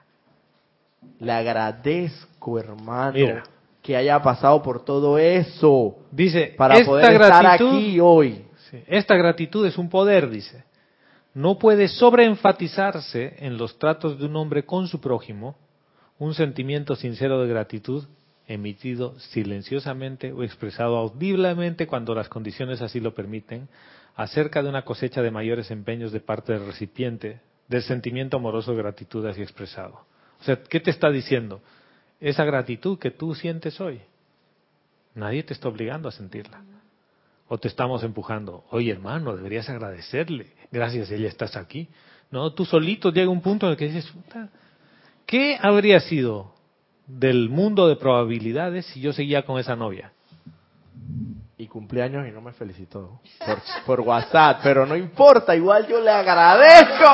Le agradezco, hermano, Mira. Que haya pasado por todo eso Dice, para esta poder estar aquí hoy. Esta gratitud es un poder, dice. No puede sobreenfatizarse en los tratos de un hombre con su prójimo un sentimiento sincero de gratitud emitido silenciosamente o expresado audiblemente cuando las condiciones así lo permiten, acerca de una cosecha de mayores empeños de parte del recipiente del sentimiento amoroso de gratitud así expresado. O sea, ¿qué te está diciendo? Esa gratitud que tú sientes hoy, nadie te está obligando a sentirla. O te estamos empujando, oye hermano, deberías agradecerle, gracias, ella estás aquí. No, tú solito llega un punto en el que dices, "Puta, ¿qué habría sido del mundo de probabilidades si yo seguía con esa novia? Y cumpleaños y no me felicitó por, por WhatsApp, pero no importa, igual yo le agradezco.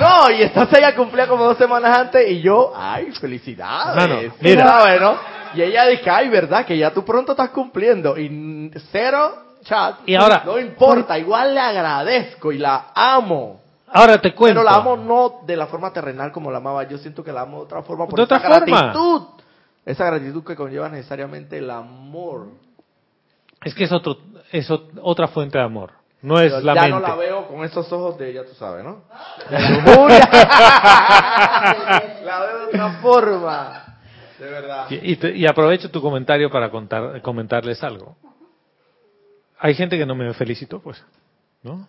No, y entonces ella cumplía como dos semanas antes y yo, ay, felicidades. Hermano, mira. ¿sabes, no? Y ella dice, ay, verdad, que ya tú pronto estás cumpliendo. Y cero chat. Y ahora- no importa, igual le agradezco y la amo. Ahora te cuento. Pero la amo no de la forma terrenal como la amaba. Yo siento que la amo de otra forma. Por De otra esa forma. gratitud. Esa gratitud que conlleva necesariamente el amor. Es que es, otro, es ot- otra fuente de amor, no es Pero la ya mente. no la veo con esos ojos de, ya tú sabes, ¿no? La veo de otra forma. De verdad. Y, y te- y aprovecho tu comentario para contar, comentarles algo. Hay gente que no me felicitó, pues, ¿no?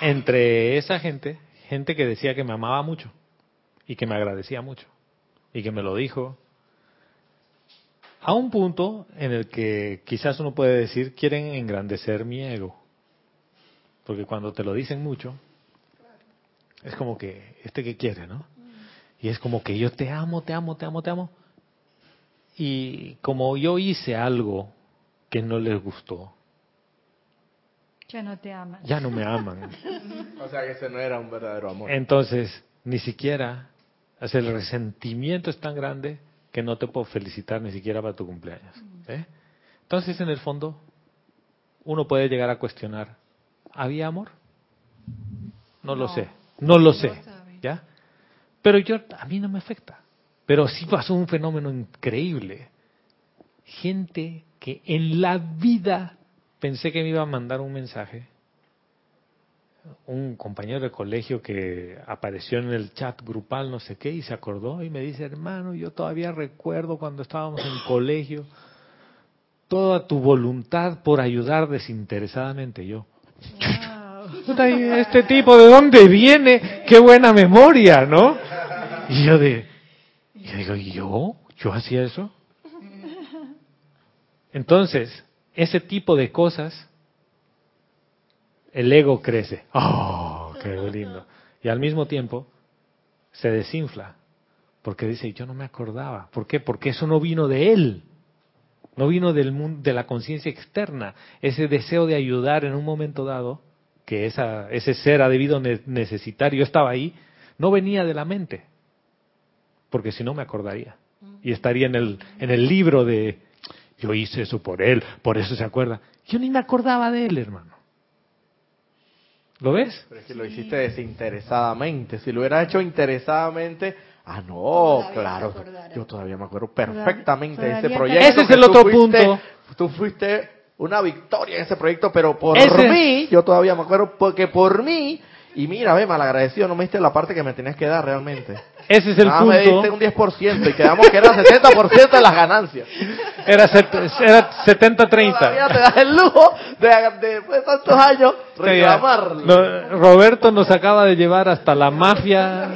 Entre esa gente, gente que decía que me amaba mucho y que me agradecía mucho y que me lo dijo. A un punto en el que quizás uno puede decir quieren engrandecer mi ego. Porque cuando te lo dicen mucho, es como que, ¿este que quiere, no? Y es como que yo te amo, te amo, te amo, te amo. Y como yo hice algo que no les gustó, Ya no te aman. ya no me aman. O sea que ese no era un verdadero amor. Entonces, ni siquiera, o sea, el resentimiento es tan grande que no te puedo felicitar ni siquiera para tu cumpleaños. ¿eh? Entonces, en el fondo, uno puede llegar a cuestionar, ¿había amor? No, lo No. sé, no lo sé. ¿ya? Pero yo, a mí no me afecta. Pero sí pasó un fenómeno increíble. Gente que en la vida pensé que me iba a mandar un mensaje. Un compañero de colegio que apareció en el chat grupal, no sé qué, y se acordó y me dice, hermano, yo todavía recuerdo cuando estábamos en colegio toda tu voluntad por ayudar desinteresadamente. Yo, Puta, ¿y este tipo de dónde viene? Qué buena memoria, ¿no? Y yo de, y digo, ¿y yo? ¿Yo hacía eso? Entonces, ese tipo de cosas, el ego crece. ¡Oh, qué lindo! Y al mismo tiempo, se desinfla. Porque dice, yo no me acordaba. ¿Por qué? Porque eso no vino de él. No vino del mundo, de la conciencia externa. Ese deseo de ayudar en un momento dado, que esa, ese ser ha debido ne- necesitar, yo estaba ahí, no venía de la mente. Porque si no me acordaría. Y estaría en el, en el libro de, yo hice eso por él, por eso se acuerda. Yo ni me acordaba de él, hermano. ¿Lo ves? Pero es que lo hiciste desinteresadamente. Si lo hubieras hecho interesadamente, ah, no, Todavía claro. Yo todavía me acuerdo perfectamente de ese proyecto. Ese es el otro fuiste- punto. Tú fuiste una victoria en ese proyecto, pero por Ese- mí, yo todavía me acuerdo, porque por mí, y mira, ve, malagradecido, no me diste la parte que me tenías que dar realmente. Ese es el Nada, me diste un punto. 10% y quedamos que era 70% de las ganancias. Era, era 70-30. Todavía te das el lujo de, de después de tantos años reclamarlo. No, Roberto nos acaba de llevar hasta la mafia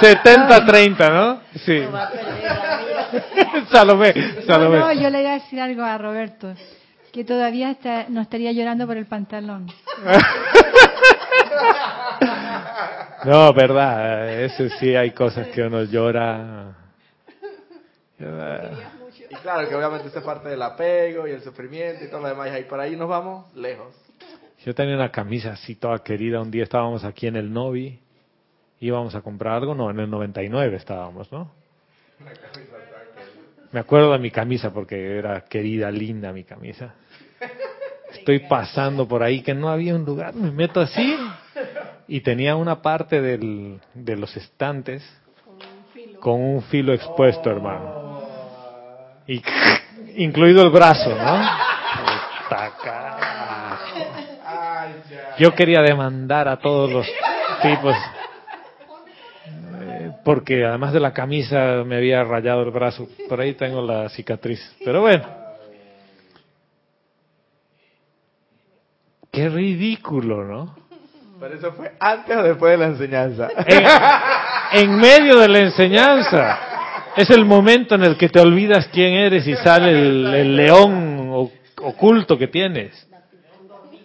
70-30, ¿no? Sí. Vida. Salomé, No, Salomé. no, yo le iba a decir algo a Roberto, que todavía está, no estaría llorando por el pantalón. No, verdad, eso sí hay cosas que uno llora. Y claro que obviamente esa es parte del apego y el sufrimiento y todo lo demás. Y ahí por ahí nos vamos lejos. Yo tenía una camisa así toda querida, un día estábamos aquí en el Novi, íbamos a comprar algo, no, en el 99 estábamos, ¿no? Me acuerdo de mi camisa porque era querida, linda mi camisa. Estoy pasando por ahí que no había un lugar, me meto así y tenía una parte del, de los estantes con un filo expuesto, hermano. Y incluido el brazo, ¿no? Yo quería demandar a todos los tipos. eh, Porque además de la camisa me había rayado el brazo. Por ahí tengo la cicatriz. Pero bueno. Qué ridículo, ¿no? Pero eso fue antes o después de la enseñanza. En, en medio de la enseñanza. Es el momento en el que te olvidas quién eres y sale el, el león oculto que tienes.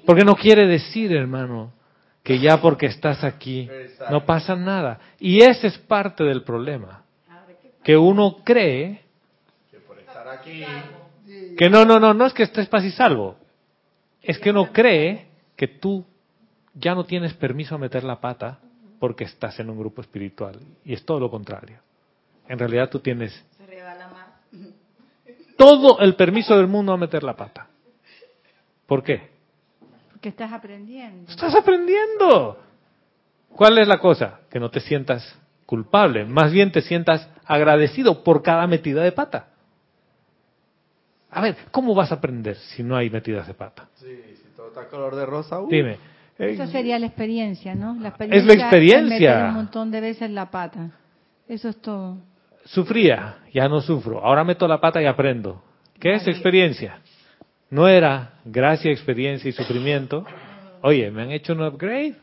Porque no quiere decir, hermano, que ya porque estás aquí no pasa nada. Y ese es parte del problema. Que uno cree Estar aquí. que no, no, no, no es que estés paz y salvo. Es que uno cree que tú ya no tienes permiso a meter la pata porque estás en un grupo espiritual. Y es todo lo contrario. En realidad tú tienes todo el permiso del mundo a meter la pata. ¿Por qué? Porque estás aprendiendo. Estás aprendiendo. ¿Cuál es la cosa? Que no te sientas culpable, más bien te sientas agradecido por cada metida de pata. A ver, ¿cómo vas a aprender si no hay metidas de pata? Sí, si todo está color de rosa. uh. Dime. Esa sería la experiencia, ¿no? La Es la experiencia. meter un montón de veces la pata. Eso es todo. sufría, ya no sufro. Ahora meto la pata y aprendo. ¿Qué es experiencia? No era gracia, experiencia y sufrimiento. Oye, me han hecho un upgrade.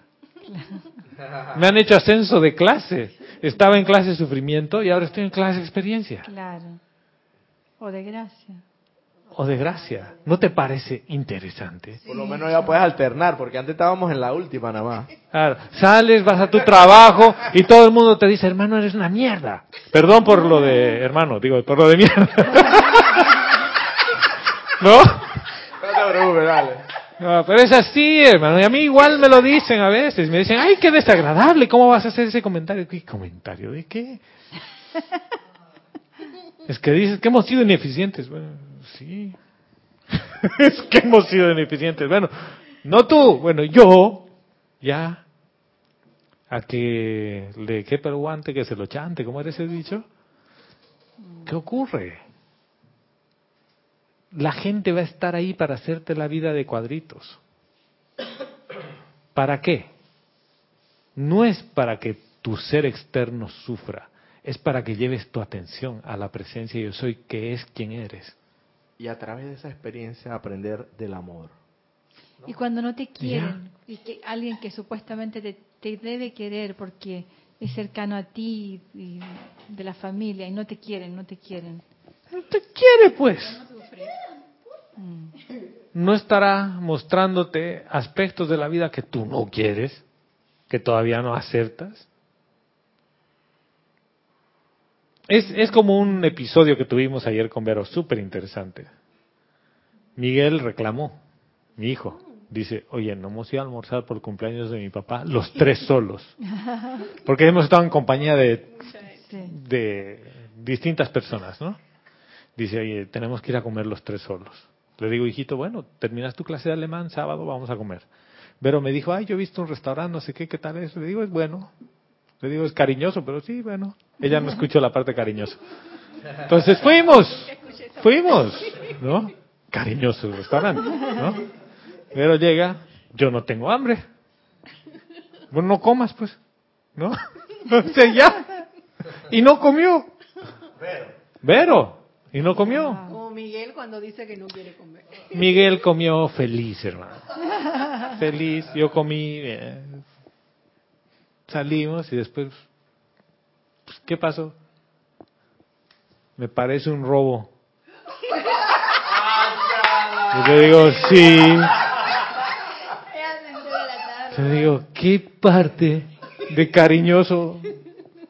Me han hecho ascenso de clase. Estaba en clase de sufrimiento y ahora estoy en clase de experiencia. Claro. O de gracia. O de gracia. ¿No te parece interesante? Por lo menos ya puedes alternar, porque antes estábamos en la última nada más. Claro, sales, vas a tu trabajo y todo el mundo te dice, hermano, eres una mierda. Perdón por lo de hermano, digo, por lo de mierda. ¿No? No te preocupes, dale. No, pero es así, hermano. Y a mí igual me lo dicen a veces. Me dicen, ay, qué desagradable. ¿Cómo vas a hacer ese comentario? ¿Qué comentario? ¿De qué? Es que dices que hemos sido ineficientes. Bueno, sí. es que hemos sido ineficientes. Bueno, no tú. Bueno, yo, ya. A que le quepa el guante, que se lo chante. ¿Cómo era ese dicho? ¿Qué ocurre? La gente va a estar ahí para hacerte la vida de cuadritos. ¿Para qué? No es para que tu ser externo sufra, es para que lleves tu atención a la presencia yo soy, que es quien eres. Y a través de esa experiencia aprender del amor. Y cuando no te quieren, y que alguien que supuestamente te, te debe querer porque es cercano a ti y de la familia y no te quieren, no te quieren. No te quiere, pues. No estará mostrándote aspectos de la vida que tú no quieres, que todavía no aceptas. Es, es como un episodio que tuvimos ayer con Vero, súper interesante. Miguel reclamó, mi hijo, dice, oye, no hemos ido a almorzar por cumpleaños de mi papá, los tres solos. Porque hemos estado en compañía de, de distintas personas, ¿no? Dice, oye, tenemos que ir a comer los tres solos. Le digo, hijito, bueno, terminas tu clase de alemán, sábado vamos a comer. Vero me dijo, ay, yo he visto un restaurante, no sé qué, ¿qué tal es? Le digo, es bueno. Le digo, es cariñoso, pero sí, bueno. Ella no escuchó la parte cariñosa. Entonces fuimos, fuimos, ¿no? Cariñoso el restaurante, ¿no? Vero llega, yo no tengo hambre. Bueno, no comas, pues, ¿no? O sea, ya. Y no comió. Vero. Y no comió. Como Miguel cuando dice que no quiere comer. Miguel comió feliz, hermano. Feliz. Yo comí. eh, salimos y después. ¿Qué pasó? Me parece un robo. Y le digo, sí. Le digo, ¿qué parte de cariñoso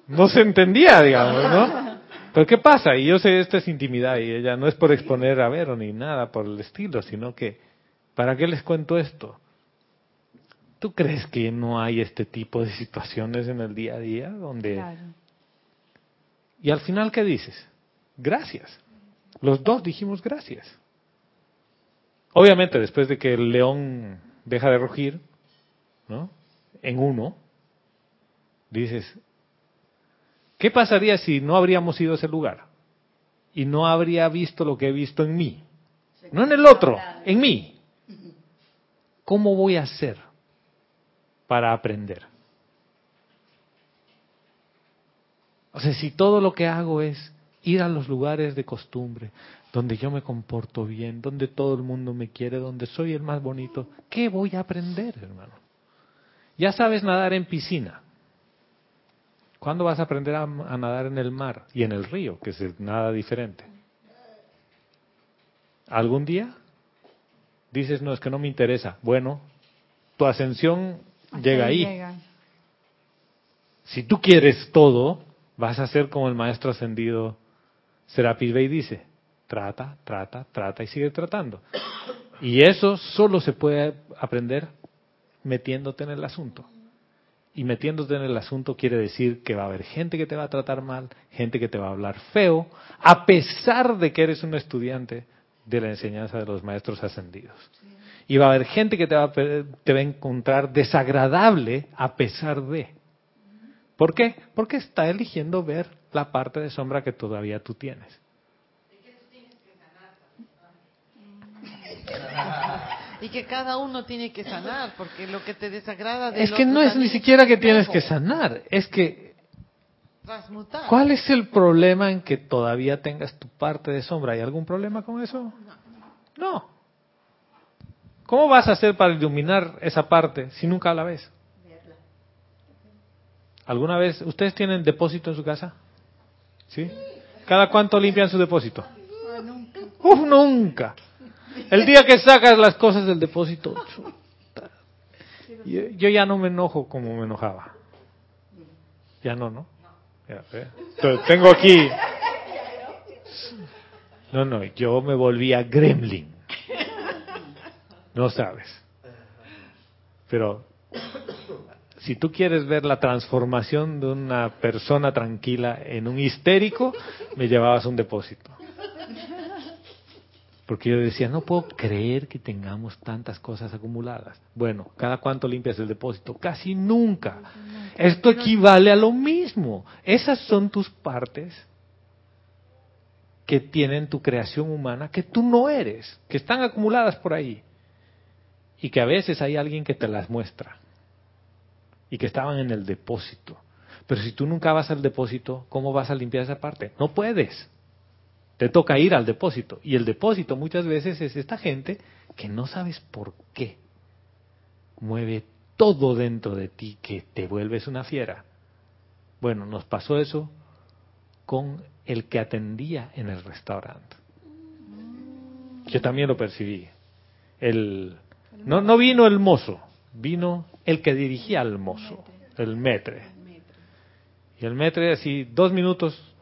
no se entendía, digamos, ¿no? Pero ¿qué pasa? Y yo sé, esto es intimidad y ella no es por exponer a Vero ni nada por el estilo, sino que, ¿para qué les cuento esto? ¿Tú crees que no hay este tipo de situaciones en el día a día donde... Claro. Y al final, ¿qué dices? Gracias. Los dos dijimos gracias. Obviamente, después de que el león deja de rugir, ¿no? En uno, dices, ¿qué pasaría si no habríamos ido a ese lugar? Y no habría visto lo que he visto en mí. No en el otro, en mí. ¿Cómo voy a hacer para aprender? O sea, si todo lo que hago es ir a los lugares de costumbre, donde yo me comporto bien, donde todo el mundo me quiere, donde soy el más bonito, ¿qué voy a aprender, hermano? Ya sabes nadar en piscina. ¿Cuándo vas a aprender a, a nadar en el mar y en el río, que es nada diferente? ¿Algún día? Dices, no, es que no me interesa. Bueno, tu ascensión llega ahí. llega. Si tú quieres todo, vas a ser como el maestro ascendido Serapis Bey dice, trata, trata, trata y sigue tratando. Y eso solo se puede aprender metiéndote en el asunto. Y metiéndote en el asunto quiere decir que va a haber gente que te va a tratar mal, gente que te va a hablar feo, a pesar de que eres un estudiante de la enseñanza de los maestros ascendidos. Y va a haber gente que te va a, te va a encontrar desagradable a pesar de. ¿Por qué? Porque está eligiendo ver la parte de sombra que todavía tú tienes. Y que cada uno tiene que sanar, porque lo que te desagrada del Es que no es ni siquiera que tienes que sanar, es que transmutar. ¿Cuál es el problema en que todavía tengas tu parte de sombra? ¿Hay algún problema con eso? No. ¿Cómo vas a hacer para iluminar esa parte si nunca la ves? ¿Alguna vez ustedes tienen depósito en su casa? ¿Sí? ¿Cada cuánto limpian su depósito? Uf, nunca. El día que sacas las cosas del depósito, yo, yo ya no me enojo como me enojaba. Ya no, ¿no? Tengo aquí. No, no, yo me volvía gremlin. No sabes. Pero si tú quieres ver la transformación de una persona tranquila en un histérico, me llevabas un depósito. Porque yo decía, no puedo creer que tengamos tantas cosas acumuladas. Bueno, ¿cada cuánto limpias el depósito? Casi nunca. Esto equivale a lo mismo. Esas son tus partes que tienen tu creación humana que tú no eres, que están acumuladas por ahí. Y que a veces hay alguien que te las muestra. Y que estaban en el depósito. Pero si tú nunca vas al depósito, ¿cómo vas a limpiar esa parte? No puedes. Te toca ir al depósito. Y el depósito muchas veces es esta gente que no sabes por qué mueve todo dentro de ti que te vuelves una fiera. Bueno, nos pasó eso con el que atendía en el restaurante. Yo también lo percibí. El, no, no vino el mozo, vino el que dirigía al mozo, el metre. Y el metre así, dos minutos,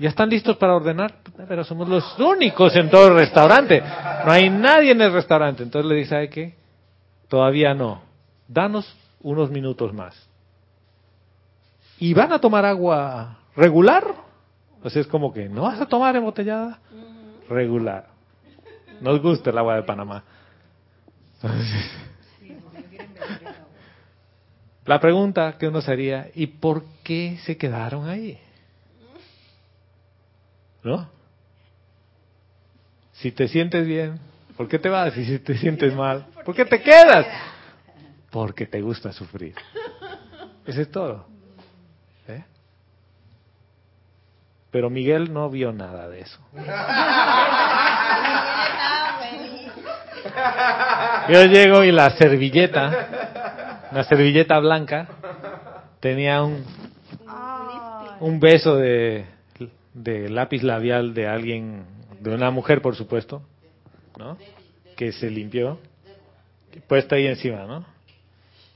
¿Ya están listos para ordenar? Pero somos los únicos en todo el restaurante. No hay nadie en el restaurante. Entonces le dice, ¿sabe qué? Todavía no. Danos unos minutos más. ¿Y van a tomar agua regular? O sea, es como que, ¿no vas a tomar embotellada? Regular. Nos gusta el agua de Panamá. La pregunta que uno sería, ¿y por qué se quedaron ahí? ¿No? Si te sientes bien, ¿por qué te vas? Y si te sientes mal, ¿por qué te quedas? Porque te gusta sufrir. Eso es todo. ¿Eh? Pero Miguel no vio nada de eso. Yo llego y la servilleta, una servilleta blanca, tenía un, un beso de, de lápiz labial de alguien, de una mujer por supuesto, ¿no? Que se limpió, puesta ahí encima, ¿no?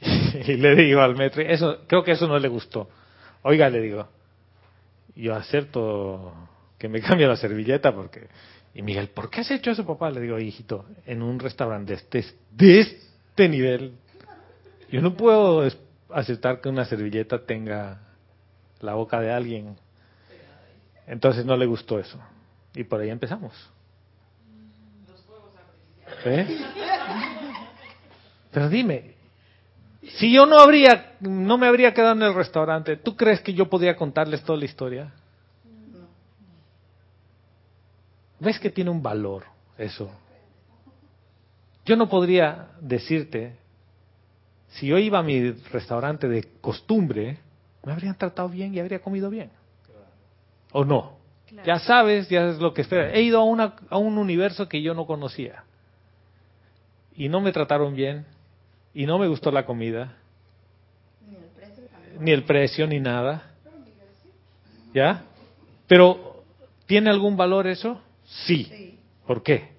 Y le digo al metro, eso, creo que eso no le gustó. Oiga, le digo, yo acepto que me cambie la servilleta porque... Y Miguel, ¿por qué has hecho eso, papá? Le digo, hijito, en un restaurante de este, de este nivel, yo no puedo aceptar que una servilleta tenga la boca de alguien entonces no le gustó eso. Y por ahí empezamos. ¿Eh? Pero dime, si yo no habría, no me habría quedado en el restaurante, ¿tú crees que yo podría contarles toda la historia? ¿Ves que tiene un valor eso? Yo no podría decirte, si yo iba a mi restaurante de costumbre, me habrían tratado bien y habría comido bien. ¿O no? Ya sabes, ya es lo que espera. He ido a, una, a un universo que yo no conocía. Y no me trataron bien. Y no me gustó la comida. Ni el precio, ni nada. ¿Ya? Pero, ¿tiene algún valor eso? Sí. ¿Por qué?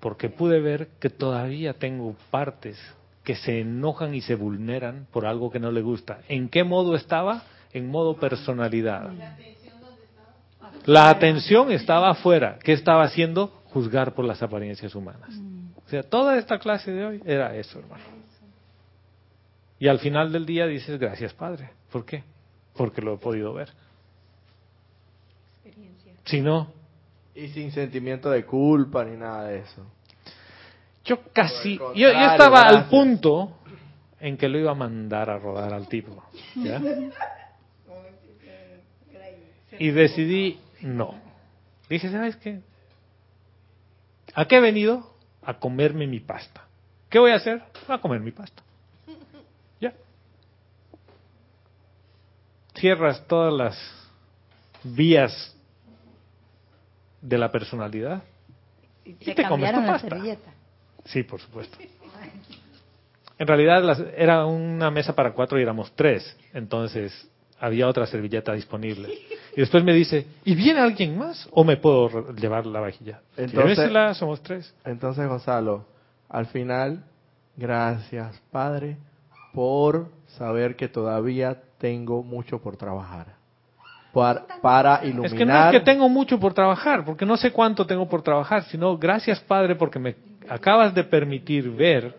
Porque pude ver que todavía tengo partes que se enojan y se vulneran por algo que no le gusta. ¿En qué modo estaba? En modo personalidad. La atención estaba afuera. ¿Qué estaba haciendo? Juzgar por las apariencias humanas. O sea, toda esta clase de hoy era eso, hermano. Y al final del día dices, gracias Padre. ¿Por qué? Porque lo he podido ver. Si no... Y sin sentimiento de culpa ni nada de eso. Yo casi... Yo, yo estaba al punto en que lo iba a mandar a rodar al tipo. ¿ya? Y decidí no. Dije, ¿sabes qué? ¿A qué he venido? A comerme mi pasta. ¿Qué voy a hacer? A comer mi pasta. Ya. cierras todas las vías de la personalidad Y Y se te comes tu la pasta. servilleta. Sí, por supuesto. En realidad las- era una mesa para cuatro y éramos tres, entonces había otra servilleta disponible. Y después me dice, ¿y viene alguien más o me puedo llevar la vajilla? Entonces- Llévesela, somos tres. Entonces, Gonzalo, al final, gracias, Padre, por saber que todavía tengo mucho por trabajar. Para, para iluminar. Es que no es que tengo mucho por trabajar, porque no sé cuánto tengo por trabajar, sino gracias Padre porque me acabas de permitir ver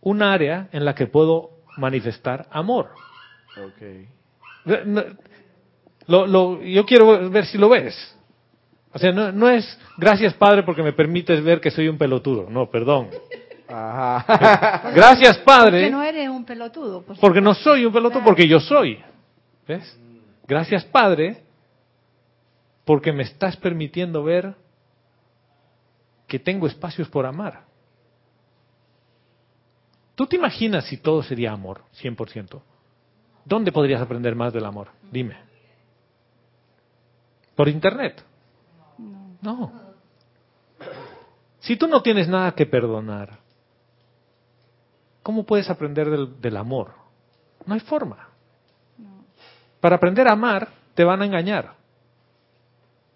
un área en la que puedo manifestar amor. Ok. No, Lo, lo- yo quiero ver si lo ves. O sea, no, no es gracias Padre porque me permites ver que soy un pelotudo. No, perdón. Ajá. Gracias Porque Padre no eres un pelotudo. por porque no soy un pelotudo, porque yo soy. ¿Ves? Gracias Padre porque me estás permitiendo ver que tengo espacios por amar. ¿Tú te imaginas si todo sería amor, 100%? ¿Dónde podrías aprender más del amor? Dime. ¿Por internet? No. Si tú no tienes nada que perdonar, ¿cómo puedes aprender del, del amor? No hay forma. Para aprender a amar, te van a engañar.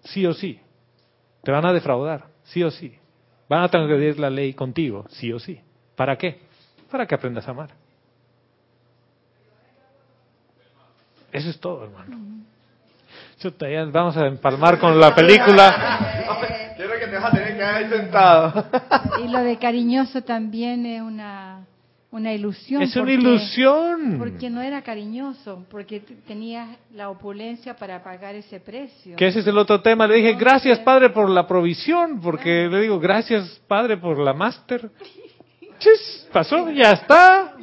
Sí o sí. Te van a defraudar. Sí o sí. Van a transgredir la ley contigo. Sí o sí. ¿Para qué? Para que aprendas a amar. Eso es todo, hermano. Chuta, ya vamos a empalmar con la película. Quiero que te vas a tener que quedar sentado. Y lo de cariñoso también es una, una ilusión. Es una porque- ilusión. Porque no era cariñoso, porque tenías la opulencia para pagar ese precio. Que ese es el otro tema. Le dije, gracias Padre por la provisión, porque le digo, gracias Padre por la máster. Chis, pasó, ya está.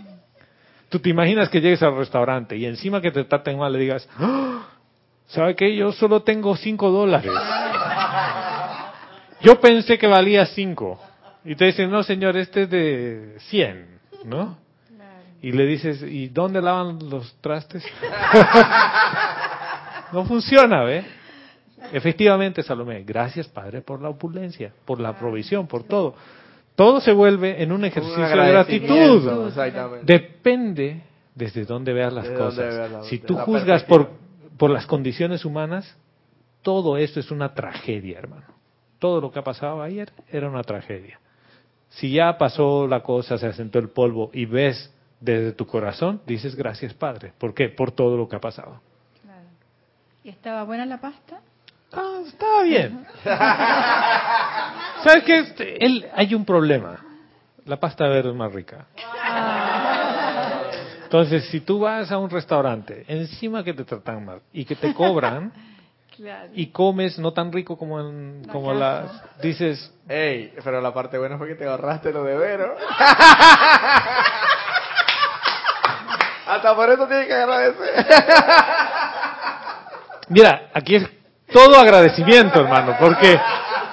Tú te imaginas que llegues al restaurante y encima que te traten mal le digas, "Ah, ¿sabe qué? Yo solo tengo cinco dólares. Yo pensé que valía cinco. Y te dicen, no señor, este es de cien, ¿no? Y le dices, ¿y dónde lavan los trastes? no funciona, ¿ve? Efectivamente, Salomé, gracias Padre por la opulencia, por la provisión, por todo. Todo se vuelve en un ejercicio Un de gratitud. Depende desde dónde veas las Desde cosas. veas la- si tú la juzgas por, por las condiciones humanas, todo esto es una tragedia, hermano. Todo lo que ha pasado ayer era una tragedia. Si ya pasó la cosa, se asentó el polvo y ves desde tu corazón, dices gracias Padre. ¿Por qué? Por todo lo que ha pasado. Claro. ¿Y estaba buena la pasta? Ah, estaba bien. ¿Sabes qué? Este, él, hay un problema. La pasta verde es más rica. Entonces, si tú vas a un restaurante, encima que te tratan mal y que te cobran Claro. y comes no tan rico como en, La como casa. las dices, Ey, pero la parte buena fue que te ahorraste lo de Vero. Hasta por eso tienes que agradecer. mira, aquí es todo agradecimiento, hermano, porque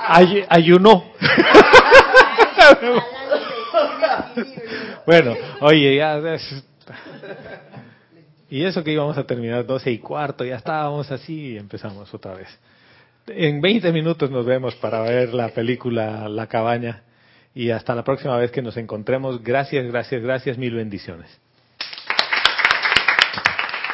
ay- ayunó. Bueno, oye, ya. Y eso que íbamos a terminar 12 y cuarto, ya estábamos así y empezamos otra vez. En 20 minutos nos vemos para ver la película La cabaña y hasta la próxima vez que nos encontremos. Gracias, gracias, gracias, mil bendiciones.